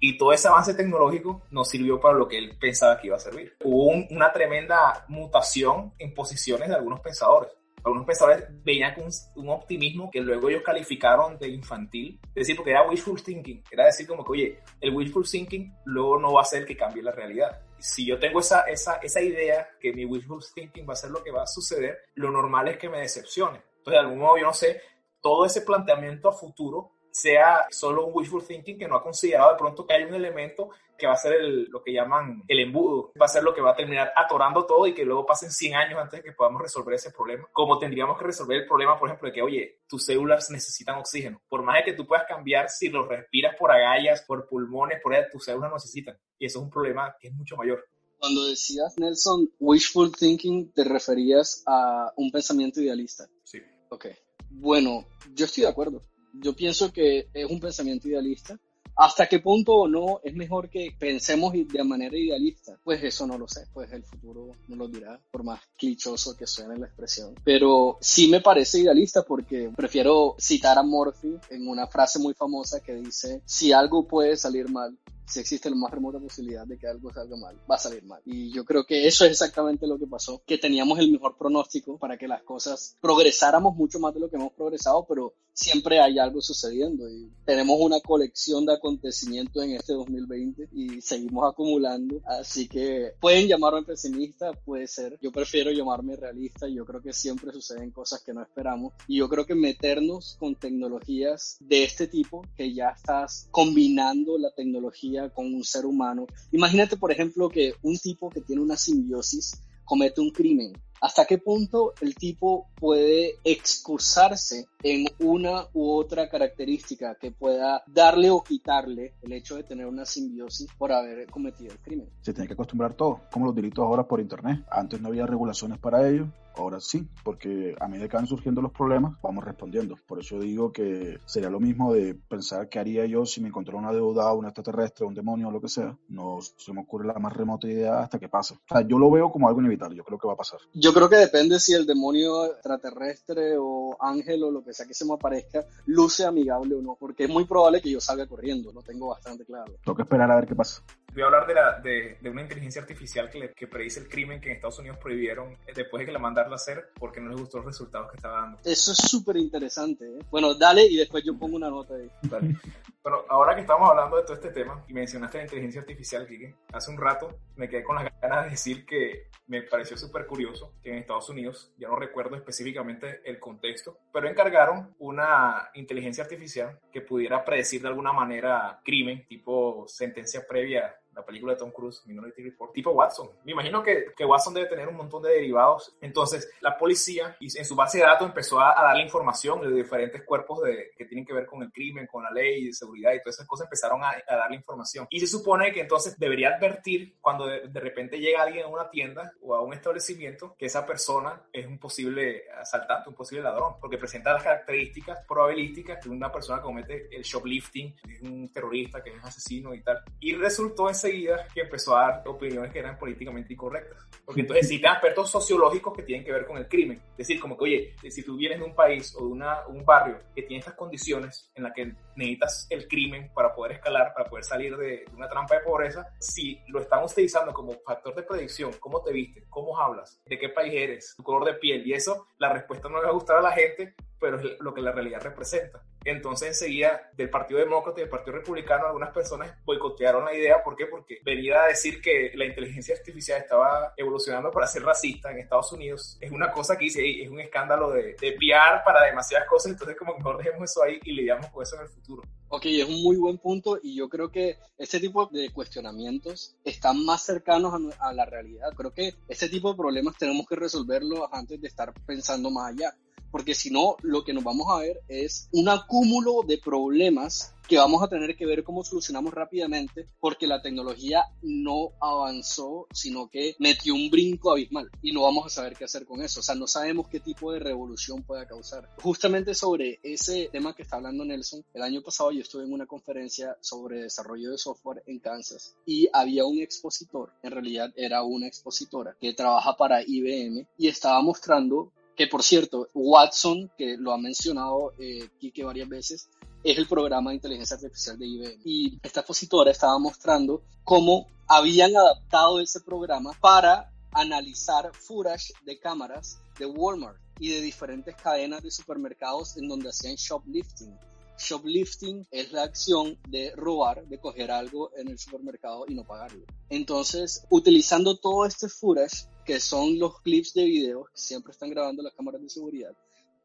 y todo ese avance tecnológico nos sirvió para lo que él pensaba que iba a servir. Hubo una tremenda mutación en posiciones de algunos pensadores algunos pensadores veían con un, optimismo que luego ellos calificaron de infantil, es decir, porque era wishful thinking, era decir como que, oye, el wishful thinking luego no va a hacer que cambie la realidad. Si yo tengo esa, esa, esa idea que mi wishful thinking va a ser lo que va a suceder, lo normal es que me decepcione. Entonces, de algún modo, yo no sé, todo ese planteamiento a futuro sea solo un wishful thinking que no ha considerado de pronto que hay un elemento que va a ser lo que llaman el embudo, va a ser lo que va a terminar atorando todo y que luego pasen 100 años antes de que podamos resolver ese problema. Como tendríamos que resolver el problema, por ejemplo, de que, oye, tus células necesitan oxígeno. Por más de que tú puedas cambiar, si lo respiras por agallas, por pulmones, por ahí, tus células necesitan. Y eso es un problema que es mucho mayor. Cuando decías, Nelson, wishful thinking, te referías a un pensamiento idealista. Sí. Ok. Bueno, yo estoy de acuerdo yo pienso que es un pensamiento idealista. ¿Hasta qué punto o no es mejor que pensemos de manera idealista? Pues eso no lo sé, pues el futuro no lo dirá, por más clichoso que suene la expresión. Pero sí me parece idealista porque prefiero citar a Morphy en una frase muy famosa que dice, si algo puede salir mal, si existe la más remota posibilidad de que algo salga mal, va a salir mal. Y yo creo que eso es exactamente lo que pasó, que teníamos el mejor pronóstico para que las cosas progresáramos mucho más de lo que hemos progresado, pero siempre hay algo sucediendo y tenemos una colección de acontecimientos en este 2020 y seguimos acumulando. Así que pueden llamarme pesimista, puede ser. Yo prefiero llamarme realista. Yo creo que siempre suceden cosas que no esperamos y yo creo que meternos con tecnologías de este tipo, que ya estás combinando la tecnología con un ser humano. Imagínate, por ejemplo, que un tipo que tiene una simbiosis comete un crimen hasta qué punto el tipo puede excusarse en una u otra característica que pueda darle o quitarle el hecho de tener una simbiosis por haber cometido el crimen. Se tiene que acostumbrar todo, como los delitos ahora por internet. Antes no había regulaciones para ello, ahora sí, porque a medida que van surgiendo los problemas, vamos respondiendo. Por eso digo que sería lo mismo de pensar qué haría yo si me encontrara una deuda, un extraterrestre, un demonio o lo que sea. No se me ocurre la más remota idea hasta que pase. O sea, yo lo veo como algo inevitable, yo creo que va a pasar. Yo Yo creo que depende si el demonio extraterrestre o ángel o lo que sea que se me aparezca luce amigable o no, porque es muy probable que yo salga corriendo, lo tengo bastante claro. Tengo que esperar a ver qué pasa. Voy a hablar de, la, de, de una inteligencia artificial que, que, predice el crimen que en Estados Unidos prohibieron después de que la mandaron a hacer porque no les gustó los resultados que estaba dando. Eso es súper interesante. ¿eh? Bueno, dale y después yo pongo una nota ahí. Dale. Bueno, ahora que estamos hablando de todo este tema y mencionaste la inteligencia artificial, Kike, hace un rato me quedé con las ganas de decir que me pareció súper curioso que en Estados Unidos, ya no recuerdo específicamente el contexto, pero encargaron una inteligencia artificial que pudiera predecir de alguna manera crimen, tipo sentencia previa la película de Tom Cruise, Minority Report, tipo Watson. Me imagino que, que, Watson debe tener un montón de derivados. Entonces, la policía en su base de datos empezó a, a darle información de diferentes cuerpos de, que tienen que ver con el crimen, con la ley de seguridad y todas esas cosas, empezaron a, a darle información. Y se supone que entonces debería advertir cuando de, de, repente llega alguien a una tienda o a un establecimiento que esa persona es un posible asaltante, un posible ladrón, porque presenta las características probabilísticas de una persona que comete el shoplifting, es un terrorista, que es asesino y tal. Y resultó enseguida que empezó a dar opiniones que eran políticamente incorrectas. Porque entonces citan expertos sociológicos que tienen que ver con el crimen. Es decir, como que, oye, si tú vienes de un país o de una, un barrio que tiene estas condiciones en las que necesitas el crimen para poder escalar, para poder salir de una trampa de pobreza, si lo están utilizando como factor de predicción, cómo te viste, cómo hablas, de qué país eres, tu color de piel y eso, la respuesta no le va a gustar a la gente, pero es lo que la realidad representa. Entonces enseguida del Partido Demócrata y del Partido Republicano algunas personas boicotearon la idea. ¿Por qué? Porque venía a decir que la inteligencia artificial estaba evolucionando para ser racista en Estados Unidos. Es una cosa que dice, es un escándalo de, de piar para demasiadas cosas, entonces como que mejor dejemos eso ahí y lidiamos con eso en el futuro. Ok, es un muy buen punto y yo creo que ese tipo de cuestionamientos están más cercanos a, a la realidad. Creo que ese tipo de problemas tenemos que resolverlos antes de estar pensando más allá porque si no, lo que nos vamos a ver es un acúmulo de problemas que vamos a tener que ver cómo solucionamos rápidamente, porque la tecnología no avanzó, sino que metió un brinco abismal y no vamos a saber qué hacer con eso. O sea, no sabemos qué tipo de revolución pueda causar. Justamente sobre ese tema que está hablando Nelson, el año pasado yo estuve en una conferencia sobre desarrollo de software en Kansas y había un expositor, en realidad era una expositora que trabaja para IBM y estaba mostrando que por cierto, Watson, que lo ha mencionado eh, varias veces, es el programa de inteligencia artificial de IBM. Y esta expositora estaba mostrando cómo habían adaptado ese programa para analizar footage de cámaras de Walmart y de diferentes cadenas de supermercados en donde hacían shoplifting. Shoplifting es la acción de robar, de coger algo en el supermercado y no pagarlo. Entonces, utilizando todo este footage, que son los clips de video que siempre están grabando las cámaras de seguridad,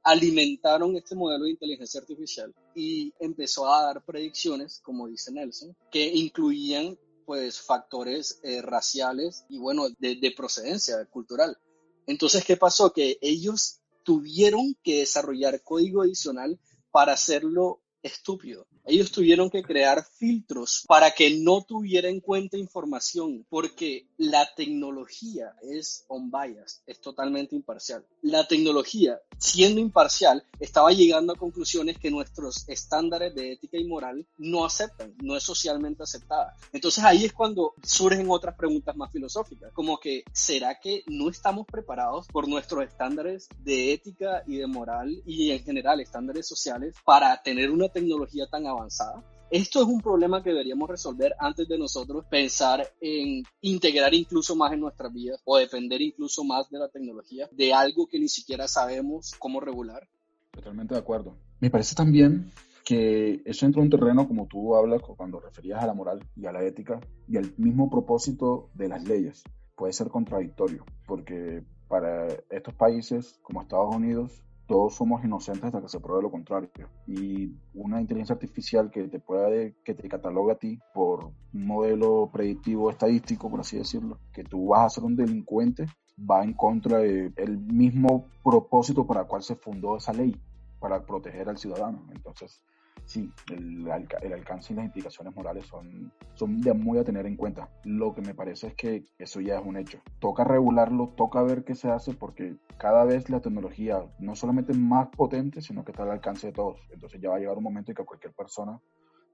alimentaron este modelo de inteligencia artificial y empezó a dar predicciones, como dice Nelson, que incluían pues factores eh, raciales y bueno, de, de procedencia cultural. Entonces, ¿qué pasó? Que ellos tuvieron que desarrollar código adicional para hacerlo estúpido. Ellos tuvieron que crear filtros para que no tuviera en cuenta información, porque la tecnología es on bias, es totalmente imparcial. La tecnología, siendo imparcial, estaba llegando a conclusiones que nuestros estándares de ética y moral no aceptan, no es socialmente aceptada. Entonces ahí es cuando surgen otras preguntas más filosóficas, como que ¿será que no estamos preparados por nuestros estándares de ética y de moral y en general estándares sociales para tener una tecnología tan avanzada? Avanzada. Esto es un problema que deberíamos resolver antes de nosotros pensar en integrar incluso más en nuestras vidas o depender incluso más de la tecnología, de algo que ni siquiera sabemos cómo regular. Totalmente de acuerdo. Me parece también que eso entra en un terreno, como tú hablas cuando referías a la moral y a la ética y al mismo propósito de las leyes. Puede ser contradictorio, porque para estos países como Estados Unidos todos somos inocentes hasta que se pruebe lo contrario. Y una inteligencia artificial que te pueda, que te catalogue a ti por un modelo predictivo estadístico, por así decirlo, que tú vas a ser un delincuente, va en contra del mismo propósito para el cual se fundó esa ley, para proteger al ciudadano. Entonces, sí, el, el, alcance y las implicaciones morales son, son de muy a tener en cuenta. Lo que me parece es que eso ya es un hecho. Toca regularlo, toca ver qué se hace porque cada vez la tecnología no solamente es más potente, sino que está al alcance de todos. Entonces ya va a llegar un momento en que cualquier persona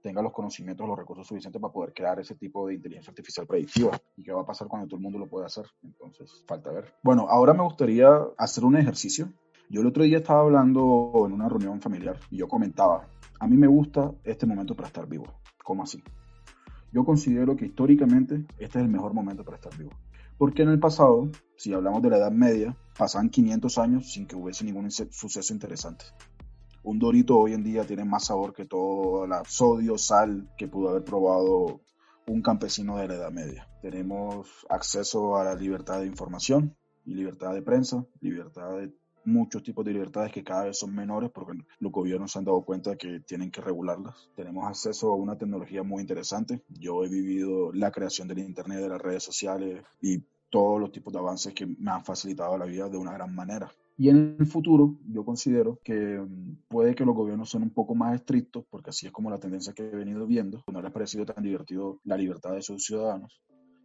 tenga los conocimientos, los recursos suficientes para poder crear ese tipo de inteligencia artificial predictiva. ¿Y qué va a pasar cuando todo el mundo lo puede hacer? Entonces, falta ver. Bueno, ahora me gustaría hacer un ejercicio. Yo el otro día estaba hablando en una reunión familiar y yo comentaba, a mí me gusta este momento para estar vivo. ¿Cómo así? Yo considero que históricamente este es el mejor momento para estar vivo. Porque en el pasado, si hablamos de la Edad Media, pasaban 500 años sin que hubiese ningún suceso interesante. Un dorito hoy en día tiene más sabor que todo la sodio, sal que pudo haber probado un campesino de la Edad Media. Tenemos acceso a la libertad de información y libertad de prensa, libertad de muchos tipos de libertades que cada vez son menores porque los gobiernos se han dado cuenta que tienen que regularlas. Tenemos acceso a una tecnología muy interesante. Yo he vivido la creación del Internet, de las redes sociales y todos los tipos de avances que me han facilitado la vida de una gran manera. Y en el futuro, yo considero que mm, puede que los gobiernos sean un poco más estrictos, porque así es como la tendencia que he venido viendo. No les ha parecido tan divertido la libertad de sus ciudadanos.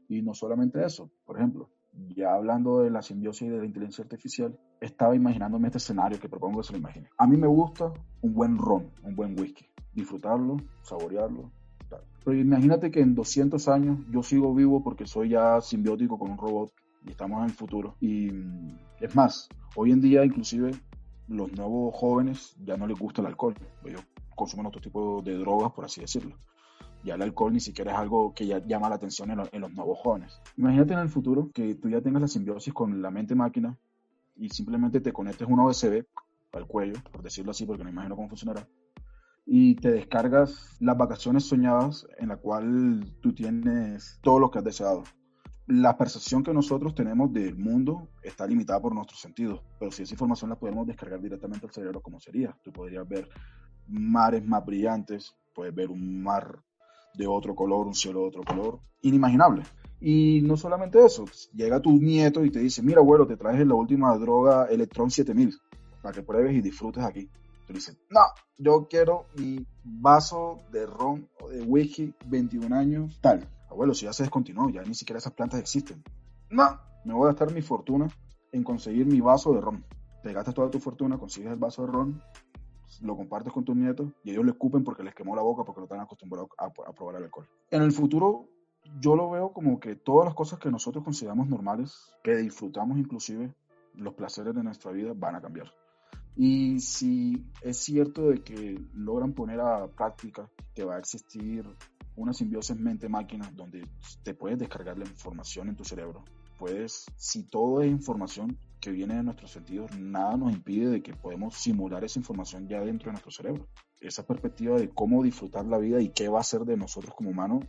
Y no solamente eso, por ejemplo, ya hablando de la simbiosis de la inteligencia artificial, estaba imaginándome este escenario que propongo que se lo imagine. A mí me gusta un buen ron, un buen whisky, disfrutarlo, saborearlo. Tal. Pero imagínate que en 200 años yo sigo vivo porque soy ya simbiótico con un robot y estamos en el futuro. Y mm, es más, hoy en día inclusive los nuevos jóvenes ya no les gusta el alcohol. Ellos consumen otro tipo de drogas, por así decirlo. Ya el alcohol ni siquiera es algo que ya llama la atención en, los nuevos jóvenes. Imagínate en el futuro que tú ya tengas la simbiosis con la mente máquina y simplemente te conectes una USB al cuello, por decirlo así, porque no imagino cómo funcionará, y te descargas las vacaciones soñadas en la cual tú tienes todo lo que has deseado la percepción que nosotros tenemos del mundo está limitada por nuestros sentidos, pero si esa información la podemos descargar directamente al cerebro, ¿cómo sería? Tú podrías ver mares más brillantes, puedes ver un mar de otro color, un cielo de otro color, inimaginable. Y no solamente eso, llega tu nieto y te dice, mira abuelo, te traes la última droga Electron 7000 para que pruebes y disfrutes aquí. Tú dices, no, yo quiero mi vaso de ron o de whisky, 21 años, tal Abuelo, si ya se descontinuó, ya ni siquiera esas plantas existen. No, me voy a gastar mi fortuna en conseguir mi vaso de ron. Te gastas toda tu fortuna, consigues el vaso de ron, lo compartes con tus nietos y ellos le escupen porque les quemó la boca porque no están acostumbrados a, a probar el alcohol. En el futuro, yo lo veo como que todas las cosas que nosotros consideramos normales, que disfrutamos inclusive, los placeres de nuestra vida van a cambiar. Y si es cierto de que logran poner a práctica que va a existir una simbiosis mente-máquina donde te puedes descargar la información en tu cerebro. Puedes, si todo es información que viene de nuestros sentidos, nada nos impide de que podemos simular esa información ya dentro de nuestro cerebro. Esa perspectiva de cómo disfrutar la vida y qué va a ser de nosotros como humanos,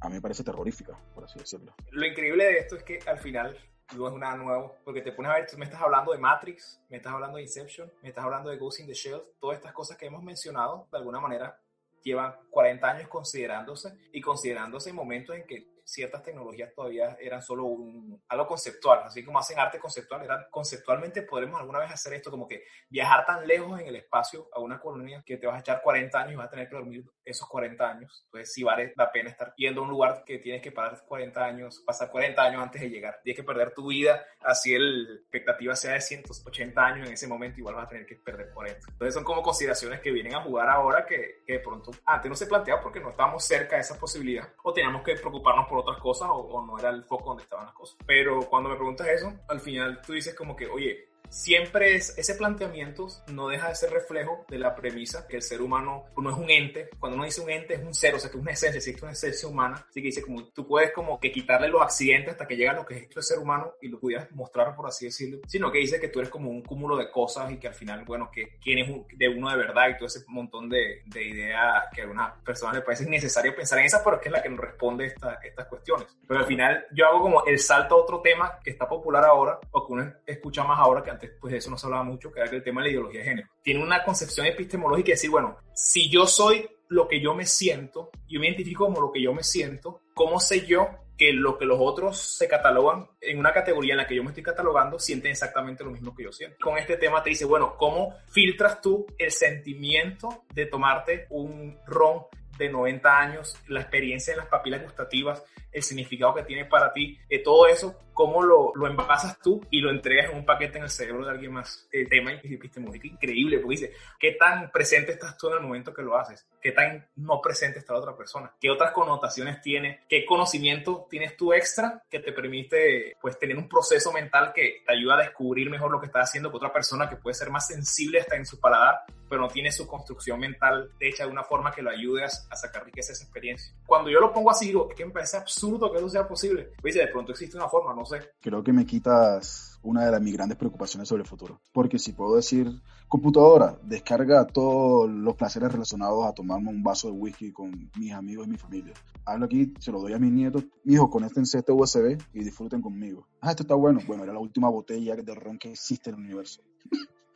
a mí me parece terrorífica, por así decirlo. Lo increíble de esto es que al final no es nada nuevo, porque te pones a ver, tú me estás hablando de Matrix, me estás hablando de Inception, me estás hablando de Ghost in the Shell, todas estas cosas que hemos mencionado, de alguna manera llevan 40 años considerándose y considerándose en momentos en que ciertas tecnologías todavía eran solo un, algo conceptual, así como hacen arte conceptual, eran, conceptualmente podremos alguna vez hacer esto, como que viajar tan lejos en el espacio a una colonia que te vas a echar 40 años y vas a tener que dormir esos 40 años, entonces sí vale la pena estar yendo a un lugar que tienes que parar 40 años, pasar 40 años antes de llegar, tienes que perder tu vida, así el expectativa sea de 180 años en ese momento, igual vas a tener que perder 40. Entonces son como consideraciones que vienen a jugar ahora que, que de pronto antes no se planteaba porque no estábamos cerca de esa posibilidad o teníamos que preocuparnos por otras cosas o, no era el foco donde estaban las cosas. Pero cuando me preguntas eso, al final tú dices como que, oye, siempre es, ese planteamiento no deja de ser reflejo de la premisa que el ser humano no es un ente. Cuando uno dice un ente es un ser, o sea que es una esencia, existe una esencia humana. Así que dice como tú puedes como que quitarle los accidentes hasta que llega lo que es el ser humano y lo pudieras mostrar, por así decirlo. Sino que dice que tú eres como un cúmulo de cosas y que al final, bueno, que quién es de uno de verdad y todo ese montón de, de ideas que a algunas personas les parece necesario pensar en esas, pero es que es la que nos responde esta, estas cuestiones. Pero al final yo hago como el salto a otro tema que está popular ahora o que uno escucha más ahora que antes pues de eso no se hablaba mucho, que era el tema de la ideología de género. Tiene una concepción epistemológica de decir, bueno, si yo soy lo que yo me siento, yo me identifico como lo que yo me siento, ¿cómo sé yo que lo que los otros se catalogan en una categoría en la que yo me estoy catalogando sienten exactamente lo mismo que yo siento? Con este tema te dice, bueno, ¿cómo filtras tú el sentimiento de tomarte un ron de 90 años, la experiencia en las papilas gustativas, el significado que tiene para ti, de todo eso, cómo lo, lo envasas tú y lo entregas en un paquete en el cerebro de alguien más. El tema epistemológico increíble, porque dice, ¿qué tan presente estás tú en el momento que lo haces? ¿Qué tan no presente está la otra persona? ¿Qué otras connotaciones tiene? ¿Qué conocimiento tienes tú extra que te permite pues tener un proceso mental que te ayuda a descubrir mejor lo que estás haciendo que otra persona que puede ser más sensible hasta en su paladar, pero no tiene su construcción mental hecha de una forma que lo ayude a, sacar riqueza esa experiencia? Cuando yo lo pongo así, digo, es que me parece absurdo que eso sea posible. Pues de pronto existe una forma, no sé. Creo que me quitas una de mis grandes preocupaciones sobre el futuro. Porque si puedo decir, computadora, descarga todos los placeres relacionados a tomarme un vaso de whisky con mis amigos y mi familia. Hablo aquí, se lo doy a mis nietos. Hijos, conéctense este USB y disfruten conmigo. Ah, esto está bueno. Bueno, era la última botella de ron que existe en el universo.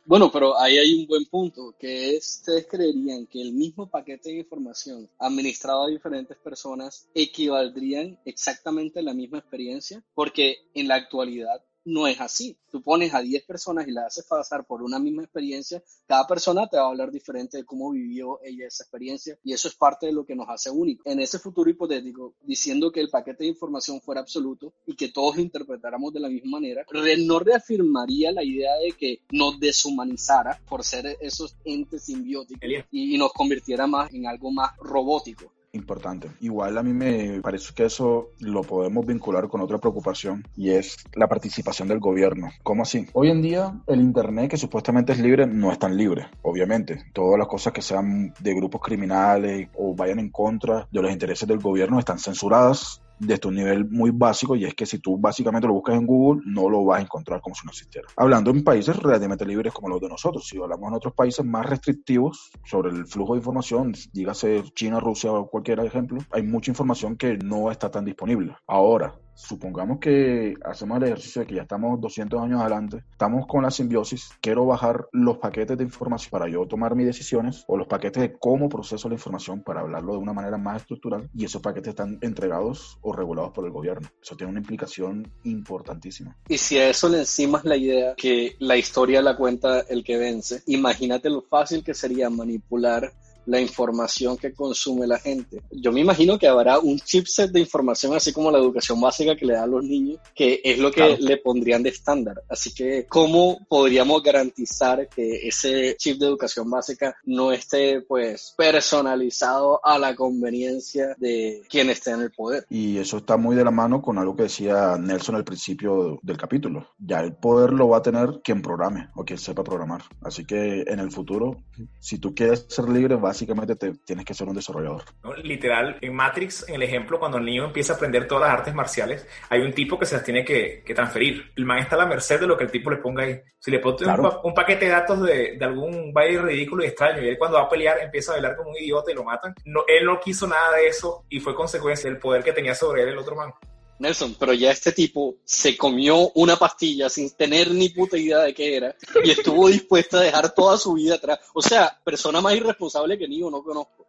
Bueno, pero ahí hay un buen punto, que es, ustedes creerían que el mismo paquete de información administrado a diferentes personas equivaldrían exactamente a la misma experiencia, porque en la actualidad no es así. Tú pones a 10 personas y las haces pasar por una misma experiencia, cada persona te va a hablar diferente de cómo vivió ella esa experiencia y eso es parte de lo que nos hace único. En ese futuro hipotético, diciendo que el paquete de información fuera absoluto y que todos interpretáramos de la misma manera, no reafirmaría la idea de que nos deshumanizara por ser esos entes simbióticos y nos convirtiera más en algo más robótico importante. Igual a mí me parece que eso lo podemos vincular con otra preocupación y es la participación del gobierno. ¿Cómo así? Hoy en día el Internet, que supuestamente es libre, no es tan libre, obviamente. Todas las cosas que sean de grupos criminales o vayan en contra de los intereses del gobierno están censuradas desde un nivel muy básico y es que si tú básicamente lo buscas en Google no lo vas a encontrar como si no existiera. Hablando en países relativamente libres como los de nosotros, si hablamos en otros países más restrictivos sobre el flujo de información, dígase China, Rusia o cualquier ejemplo, hay mucha información que no está tan disponible. Ahora, supongamos que hacemos el ejercicio de que ya estamos 200 años adelante, estamos con la simbiosis, quiero bajar los paquetes de información para yo tomar mis decisiones o los paquetes de cómo proceso la información para hablarlo de una manera más estructural y esos paquetes están entregados o regulados por el gobierno. Eso tiene una implicación importantísima. Y si a eso le encimas la idea que la historia la cuenta el que vence, imagínate lo fácil que sería manipular la información que consume la gente. Yo me imagino que habrá un chipset de información, así como la educación básica que le da a los niños, que es lo que le pondrían de estándar. Así que, ¿cómo podríamos garantizar que ese chip de educación básica no esté, pues, personalizado a la conveniencia de quien esté en el poder? Y eso está muy de la mano con algo que decía Nelson al principio del capítulo. Ya el poder lo va a tener quien programe o quien sepa programar. Así que en el futuro, si tú quieres ser libre, vas básicamente te, tienes que ser un desarrollador. Literal, en Matrix, en el ejemplo, cuando el niño empieza a aprender todas las artes marciales, hay un tipo que se las tiene que, transferir. El man está a la merced de lo que el tipo le ponga ahí. Si le pone un, paquete de datos de, de, algún baile ridículo y extraño, y él cuando va a pelear empieza a bailar como un idiota y lo matan, no, él no quiso nada de eso y fue consecuencia del poder que tenía sobre él el otro man. Nelson, pero ya este tipo se comió una pastilla sin tener ni puta idea de qué era y estuvo dispuesto a dejar toda su vida atrás. O sea, persona más irresponsable que ni yo no conozco.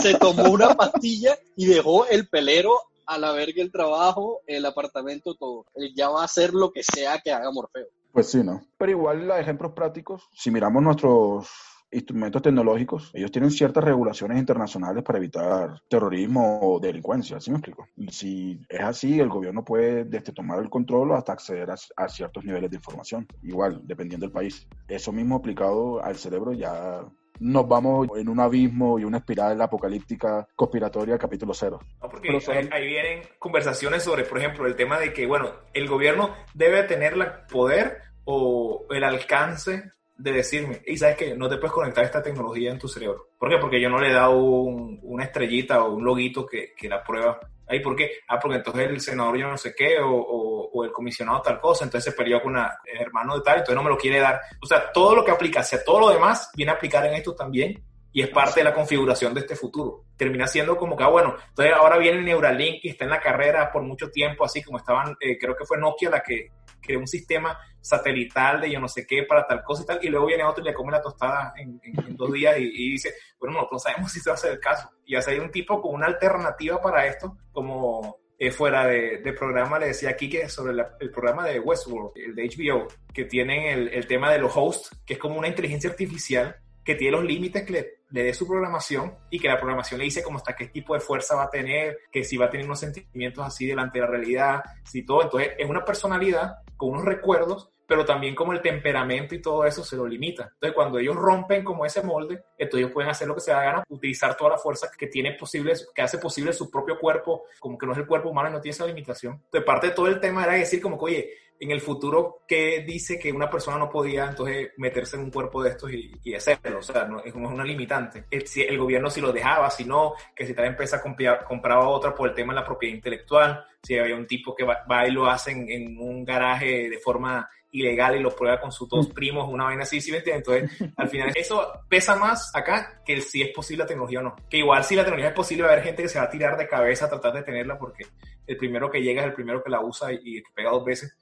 Se tomó una pastilla y dejó el pelero a la verga el trabajo, el apartamento, todo. Él ya va a hacer lo que sea que haga Morfeo. Pues sí, ¿no? Pero igual, los ejemplos prácticos, si miramos nuestros instrumentos tecnológicos, ellos tienen ciertas regulaciones internacionales para evitar terrorismo o delincuencia, ¿sí me explico? Si es así, el gobierno puede desde tomar el control hasta acceder a, ciertos niveles de información, igual, dependiendo del país. Eso mismo aplicado al cerebro ya nos vamos en un abismo y una espiral apocalíptica conspiratoria capítulo cero. No, porque ahí, vienen conversaciones sobre, por ejemplo, el tema de que, bueno, el gobierno debe tener el poder o el alcance de decirme, y sabes que no te puedes conectar esta tecnología en tu cerebro. ¿Por qué? Porque yo no le he dado una estrellita o un loguito que, que la prueba. Ahí, ¿por qué? Ah, porque entonces el senador yo no sé qué, o, o, el comisionado tal cosa, entonces se peleó con una, el hermano de tal, entonces no me lo quiere dar. O sea, todo lo que aplica hacia todo lo demás viene a aplicar en esto también y es parte de la configuración de este futuro. Termina siendo como que, ah, bueno, entonces ahora viene Neuralink y está en la carrera por mucho tiempo, así como estaban, eh, creo que fue Nokia la que creó un sistema satelital de yo no sé qué para tal cosa y tal, y luego viene otro y le come la tostada en, dos días y, dice, bueno, no, sabemos *laughs* si se va a hacer el caso. Y hace hay un tipo con una alternativa para esto, como eh, fuera de, programa, le decía aquí que sobre el programa de Westworld, el de HBO, que tienen el, el tema de los hosts, que es como una inteligencia artificial que tiene los límites que le, le dé su programación y que la programación le dice como hasta qué tipo de fuerza va a tener, que si va a tener unos sentimientos así delante de la realidad, si todo. Entonces es una personalidad con unos recuerdos pero también como el temperamento y todo eso se lo limita. Entonces, cuando ellos rompen como ese molde, entonces ellos pueden hacer lo que se da gana, utilizar toda la fuerza que tiene posible, que hace posible su propio cuerpo, como que no es el cuerpo humano y no tiene esa limitación. Entonces, parte de todo el tema era decir como que, oye, en el futuro, ¿qué dice que una persona no podía entonces meterse en un cuerpo de estos y, hacerlo? O sea, no, es como una limitante. El, si el gobierno si lo dejaba, si no, que si tal empresa compraba otra por el tema de la propiedad intelectual, si había un tipo que va, y lo hace en, en un garaje de forma ilegal y lo prueba con sus dos mm. primos, una vaina así, ¿sí me entiendes? Entonces, al final, eso pesa más acá que si es posible la tecnología o no. Que igual si la tecnología es posible, va a haber gente que se va a tirar de cabeza a tratar de tenerla porque el primero que llega es el primero que la usa y, que pega dos veces.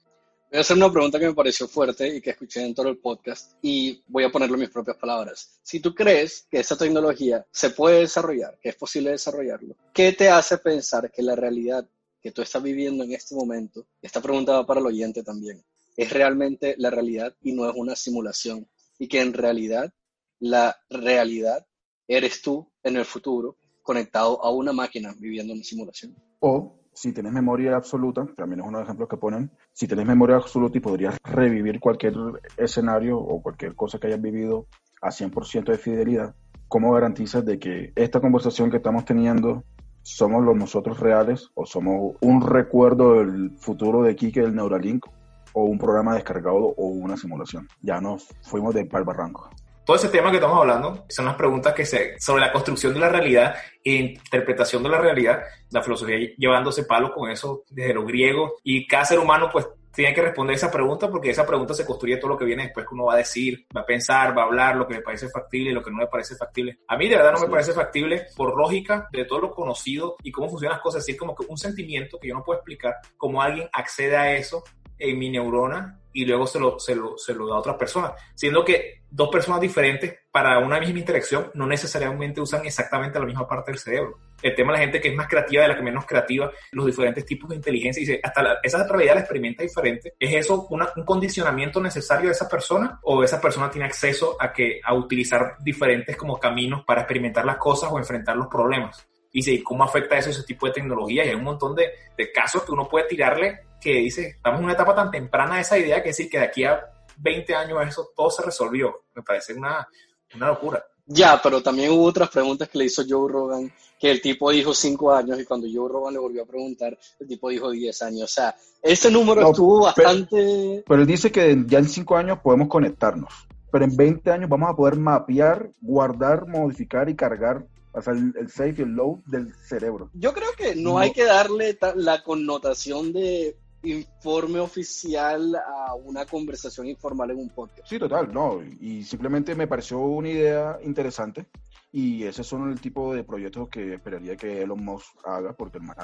Voy a hacer una pregunta que me pareció fuerte y que escuché dentro del podcast y voy a ponerlo en mis propias palabras. Si tú crees que esa tecnología se puede desarrollar, que es posible desarrollarlo, ¿qué te hace pensar que la realidad que tú estás viviendo en este momento, esta pregunta va para el oyente también, es realmente la realidad y no es una simulación. Y que en realidad la realidad eres tú en el futuro conectado a una máquina viviendo una simulación. O si tienes memoria absoluta, también es uno de los ejemplos que ponen, si tienes memoria absoluta y podrías revivir cualquier escenario o cualquier cosa que hayas vivido a 100% de fidelidad, ¿cómo garantizas de que esta conversación que estamos teniendo somos los nosotros reales o somos un recuerdo del futuro de Kike del Neuralink o un programa descargado o una simulación. Ya nos fuimos de pal barranco. Todo ese tema que estamos hablando son las preguntas que se, sobre la construcción de la realidad e interpretación de la realidad, la filosofía llevándose palo con eso desde lo griego y cada ser humano pues tiene que responder esa pregunta porque esa pregunta se construye todo lo que viene después que uno va a decir, va a pensar, va a hablar lo que le parece factible lo que no le parece factible. A mí de verdad no me parece factible por lógica de todo lo conocido y cómo funcionan las cosas, es decir, como que un sentimiento que yo no puedo explicar, cómo alguien accede a eso en mi neurona y luego se lo, se lo, se lo da a otra persona. Siendo que dos personas diferentes para una misma interacción no necesariamente usan exactamente la misma parte del cerebro. El tema de la gente que es más creativa de la que menos creativa, los diferentes tipos de inteligencia, y hasta la, esa realidad la experimenta diferente. ¿Es eso un condicionamiento necesario de esa persona o esa persona tiene acceso a, que, a utilizar diferentes como caminos para experimentar las cosas o enfrentar los problemas? y cómo afecta eso ese tipo de tecnología. Y hay un montón de, de, casos que uno puede tirarle que dice, estamos en una etapa tan temprana de esa idea que decir que de aquí a 20 años eso todo se resolvió. Me parece una, una locura. Ya, pero también hubo otras preguntas que le hizo Joe Rogan, que el tipo dijo 5 años y cuando Joe Rogan le volvió a preguntar, el tipo dijo 10 años. O sea, ese número estuvo bastante... Pero, él dice que ya en 5 años podemos conectarnos, pero en 20 años vamos a poder mapear, guardar, modificar y cargar o sea, el, safe y el low del cerebro. Yo creo que no, hay que darle la connotación de informe oficial a una conversación informal en un podcast. Sí, total, no. Y simplemente me pareció una idea interesante. Y ese son el tipo de proyectos que esperaría que Elon Musk haga, porque el man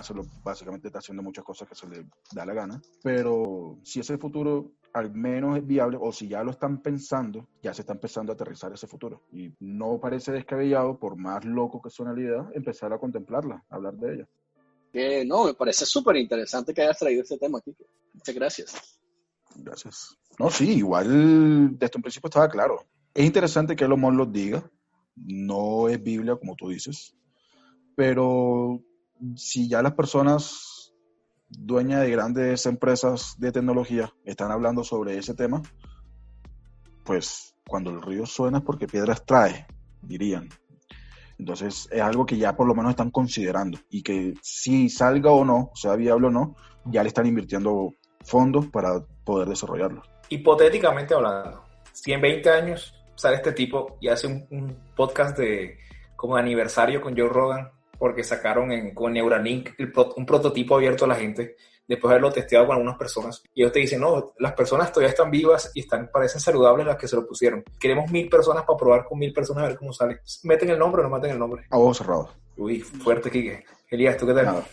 básicamente está haciendo muchas cosas que se le da la gana. Pero si ese futuro al menos es viable, o si ya lo están pensando, ya se está empezando a aterrizar ese futuro. Y no parece descabellado, por más loco que suene la idea, empezar a contemplarla, hablar de ella. Que no, me parece súper interesante que hayas traído este tema, aquí. Muchas gracias. Gracias. No, sí, igual desde un principio estaba claro. Es interesante que Elon lo diga, no es Biblia como tú dices, pero si ya las personas dueña de grandes empresas de tecnología están hablando sobre ese tema, pues cuando el río suena es porque piedras trae, dirían. Entonces es algo que ya por lo menos están considerando y que si salga o no, sea viable o no, ya le están invirtiendo fondos para poder desarrollarlo. Hipotéticamente hablando, si en 20 años sale este tipo y hace un, podcast de como aniversario con Joe Rogan, porque sacaron en, con Neuralink un prototipo abierto a la gente después de haberlo testeado con algunas personas. Y ellos te dicen, no, las personas todavía están vivas y están, parecen saludables las que se lo pusieron. Queremos mil personas para probar con mil personas a ver cómo sale. ¿Meten el nombre o no meten el nombre? A ojos cerrados. Uy, fuerte, Kike. Elías, ¿tú qué tal?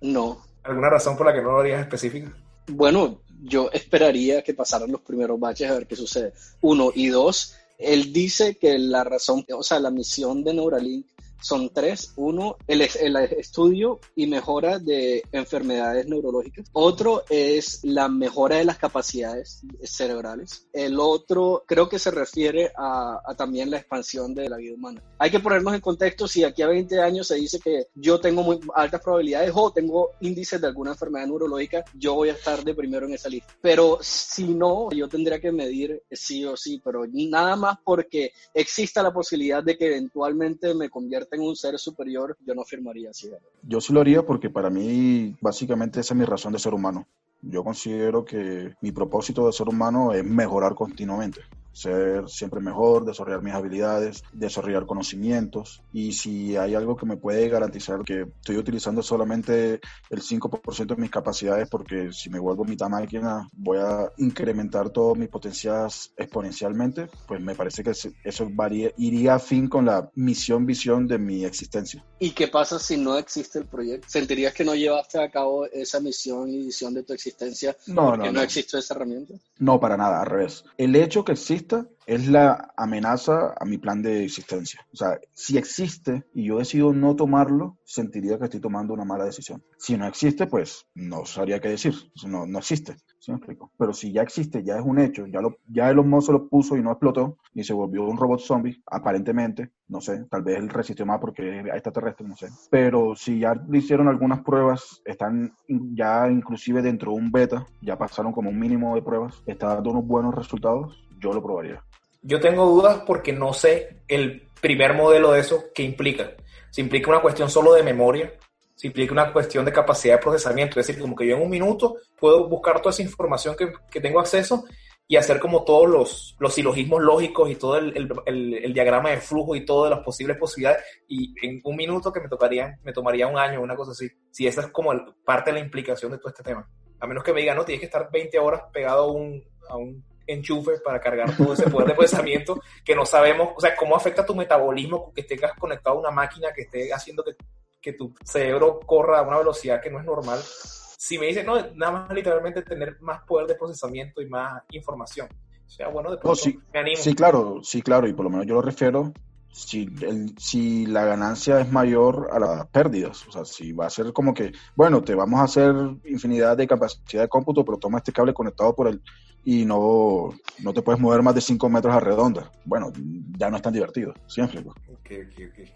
No. ¿Alguna razón por la que no lo harías específica? Bueno, yo esperaría que pasaran los primeros baches a ver qué sucede. Uno. Y dos, él dice que la razón, o sea, la misión de Neuralink son tres. Uno, el, el estudio y mejora de enfermedades neurológicas. Otro es la mejora de las capacidades cerebrales. El otro creo que se refiere a, a también la expansión de la vida humana. Hay que ponernos en contexto si aquí a 20 años se dice que yo tengo muy altas probabilidades o tengo índices de alguna enfermedad neurológica, yo voy a estar de primero en esa lista. Pero si no, yo tendría que medir sí o sí, pero nada más porque exista la posibilidad de que eventualmente me convierta en un ser superior, yo no firmaría así. Yo sí lo haría porque para mí básicamente esa es mi razón de ser humano. Yo considero que mi propósito de ser humano es mejorar continuamente ser siempre mejor, desarrollar mis habilidades, desarrollar conocimientos y si hay algo que me puede garantizar que estoy utilizando solamente el 5% de mis capacidades porque si me vuelvo mitad máquina voy a incrementar todos mis potenciales exponencialmente, pues me parece que eso iría a fin con la misión, visión de mi existencia. ¿Y qué pasa si no existe el proyecto? ¿Sentirías que no llevaste a cabo esa misión y visión de tu existencia no, porque no, no existe esa herramienta? No, para nada, al revés. El hecho que existe es la amenaza a mi plan de existencia. O sea, si existe y yo decido no tomarlo, sentiría que estoy tomando una mala decisión. Si no existe, pues no sabría qué decir. No, no existe. ¿Sí me explico? Pero si ya existe, ya es un hecho, ya, lo, ya Elon Musk lo puso y no explotó y se volvió un robot zombie, aparentemente, no sé, tal vez él resistió más porque es extraterrestre, no sé. Pero si ya le hicieron algunas pruebas, están ya inclusive dentro de un beta, ya pasaron como un mínimo de pruebas, está dando unos buenos resultados, yo lo probaría. Yo tengo dudas porque no sé el primer modelo de eso que implica. Si implica una cuestión solo de memoria, si implica una cuestión de capacidad de procesamiento, es decir, como que yo en un minuto puedo buscar toda esa información que, que tengo acceso y hacer como todos los, los silogismos lógicos y todo el, el, el, diagrama de flujo y todas las posibles posibilidades y en un minuto que me tocaría, me tomaría un año, una cosa así. Si esa es como parte de la implicación de todo este tema. A menos que me digan, no, tienes que estar 20 horas pegado a un, a un enchufe para cargar todo ese poder de procesamiento *laughs* que no sabemos, o sea, cómo afecta tu metabolismo que estés conectado a una máquina que esté haciendo que, que tu cerebro corra a una velocidad que no es normal. Si me dicen, no, nada más literalmente tener más poder de procesamiento y más información. O sea, bueno, de pronto sí, me animo. Sí, claro, sí, claro, y por lo menos yo lo refiero si, el, si la ganancia es mayor a las pérdidas. O sea, si va a ser como que, bueno, te vamos a hacer infinidad de capacidad de cómputo, pero toma este cable conectado por el y no, no te puedes mover más de 5 metros a redonda. Bueno, ya no es tan divertido, siempre. Okay, okay, okay.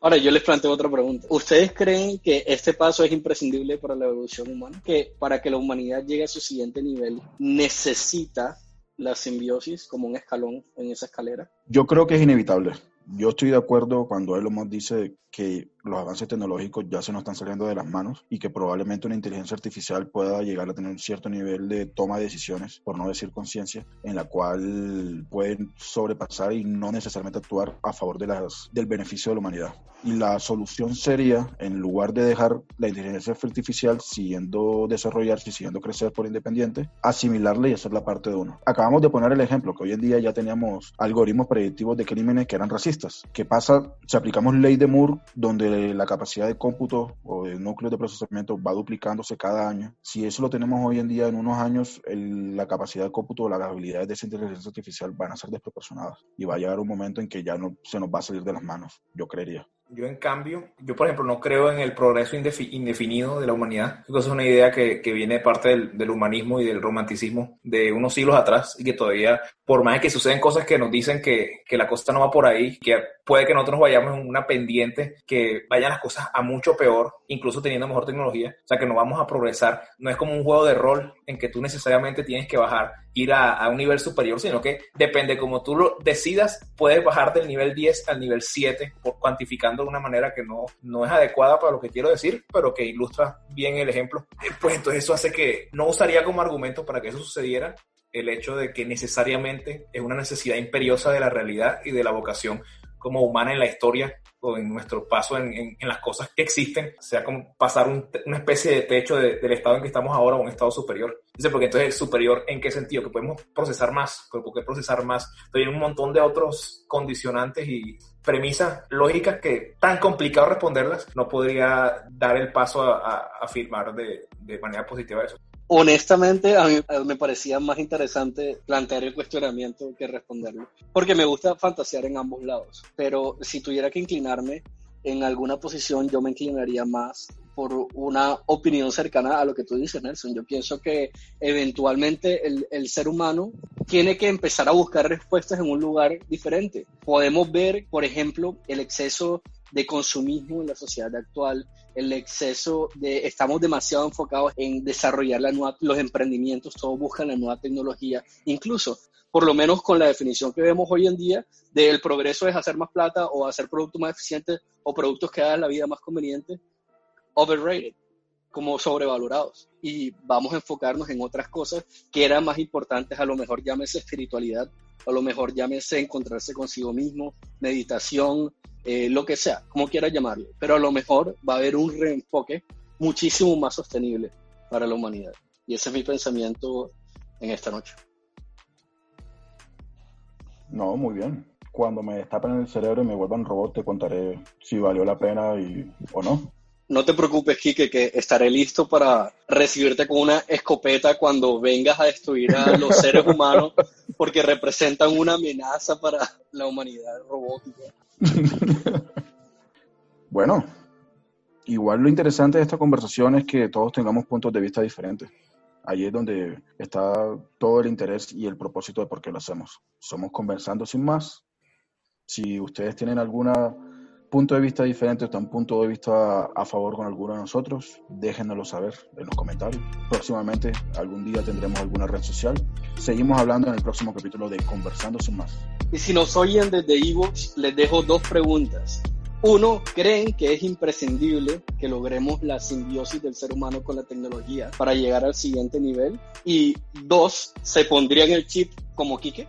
Ahora yo les planteo otra pregunta. ¿Ustedes creen que este paso es imprescindible para la evolución humana? Que para que la humanidad llegue a su siguiente nivel necesita la simbiosis como un escalón en esa escalera? Yo creo que es inevitable. Yo estoy de acuerdo cuando Elon Musk dice que los avances tecnológicos ya se nos están saliendo de las manos y que probablemente una inteligencia artificial pueda llegar a tener un cierto nivel de toma de decisiones, por no decir conciencia, en la cual pueden sobrepasar y no necesariamente actuar a favor de las, del beneficio de la humanidad. Y la solución sería, en lugar de dejar la inteligencia artificial siguiendo desarrollarse y siguiendo crecer por independiente, asimilarla y hacerla parte de uno. Acabamos de poner el ejemplo que hoy en día ya teníamos algoritmos predictivos de crímenes que eran racistas. ¿Qué pasa si aplicamos ley de Moore donde la capacidad de cómputo o de núcleos de procesamiento va duplicándose cada año. Si eso lo tenemos hoy en día, en unos años, la capacidad de cómputo o las habilidades de esa inteligencia artificial van a ser desproporcionadas y va a llegar un momento en que ya no se nos va a salir de las manos, yo creería. Yo, en cambio, yo, por ejemplo, no creo en el progreso indefinido de la humanidad. Que es una idea que, que viene de parte del, del, humanismo y del romanticismo de unos siglos atrás y que todavía, por más que suceden cosas que nos dicen que, que la cosa no va por ahí, que puede que nosotros vayamos en una pendiente, que vayan las cosas a mucho peor, incluso teniendo mejor tecnología. O sea, que no vamos a progresar. No es como un juego de rol en que tú necesariamente tienes que bajar, ir a, a un nivel superior, sino que depende como tú lo decidas, puedes bajar del nivel 10 al nivel 7 por cuantificando de una manera que no, no es adecuada para lo que quiero decir, pero que ilustra bien el ejemplo. Eh, pues entonces eso hace que no usaría como argumento para que eso sucediera el hecho de que necesariamente es una necesidad imperiosa de la realidad y de la vocación como humana en la historia o en nuestro paso en, en, las cosas que existen, sea como pasar una especie de techo del estado en que estamos ahora a un estado superior. Dice, porque entonces superior, ¿en qué sentido? Que podemos procesar más, pero ¿por qué procesar más? Pero hay un montón de otros condicionantes y premisas lógicas que tan complicado responderlas, no podría dar el paso a, a afirmar de, de manera positiva eso. Honestamente, a mí me parecía más interesante plantear el cuestionamiento que responderlo, porque me gusta fantasear en ambos lados, pero si tuviera que inclinarme, en alguna posición yo me inclinaría más por una opinión cercana a lo que tú dices, Nelson. Yo pienso que eventualmente el, el, ser humano tiene que empezar a buscar respuestas en un lugar diferente. Podemos ver, por ejemplo, el exceso de consumismo en la sociedad actual, el exceso de, estamos demasiado enfocados en desarrollar la nueva, los emprendimientos, todos buscan la nueva tecnología, incluso, por lo menos con la definición que vemos hoy en día, del progreso es hacer más plata o hacer productos más eficientes o productos que hagan la vida más conveniente, overrated, como sobrevalorados. Y vamos a enfocarnos en otras cosas que eran más importantes, a lo mejor llámese espiritualidad, a lo mejor llámese encontrarse consigo mismo, meditación, eh, lo que sea, como quieras llamarlo, pero a lo mejor va a haber un reenfoque muchísimo más sostenible para la humanidad. Y ese es mi pensamiento en esta noche. No, muy bien. Cuando me destapen el cerebro y me vuelvan robot, te contaré si valió la pena y, o no. No te preocupes, Kike, que estaré listo para recibirte con una escopeta cuando vengas a destruir a los seres *laughs* humanos, porque representan una amenaza para la humanidad robótica. *laughs* bueno, igual lo interesante de esta conversación es que todos tengamos puntos de vista diferentes. Ahí es donde está todo el interés y el propósito de por qué lo hacemos. Somos conversando sin más. Si ustedes tienen algún punto de vista diferente o un punto de vista a favor con alguno de nosotros, déjenoslo saber en los comentarios. Próximamente, algún día tendremos alguna red social. Seguimos hablando en el próximo capítulo de Conversando sin más. Y si nos oyen desde Evox, les dejo dos preguntas. Uno, ¿creen que es imprescindible que logremos la simbiosis del ser humano con la tecnología para llegar al siguiente nivel? Y dos, ¿se pondrían el chip como Quique?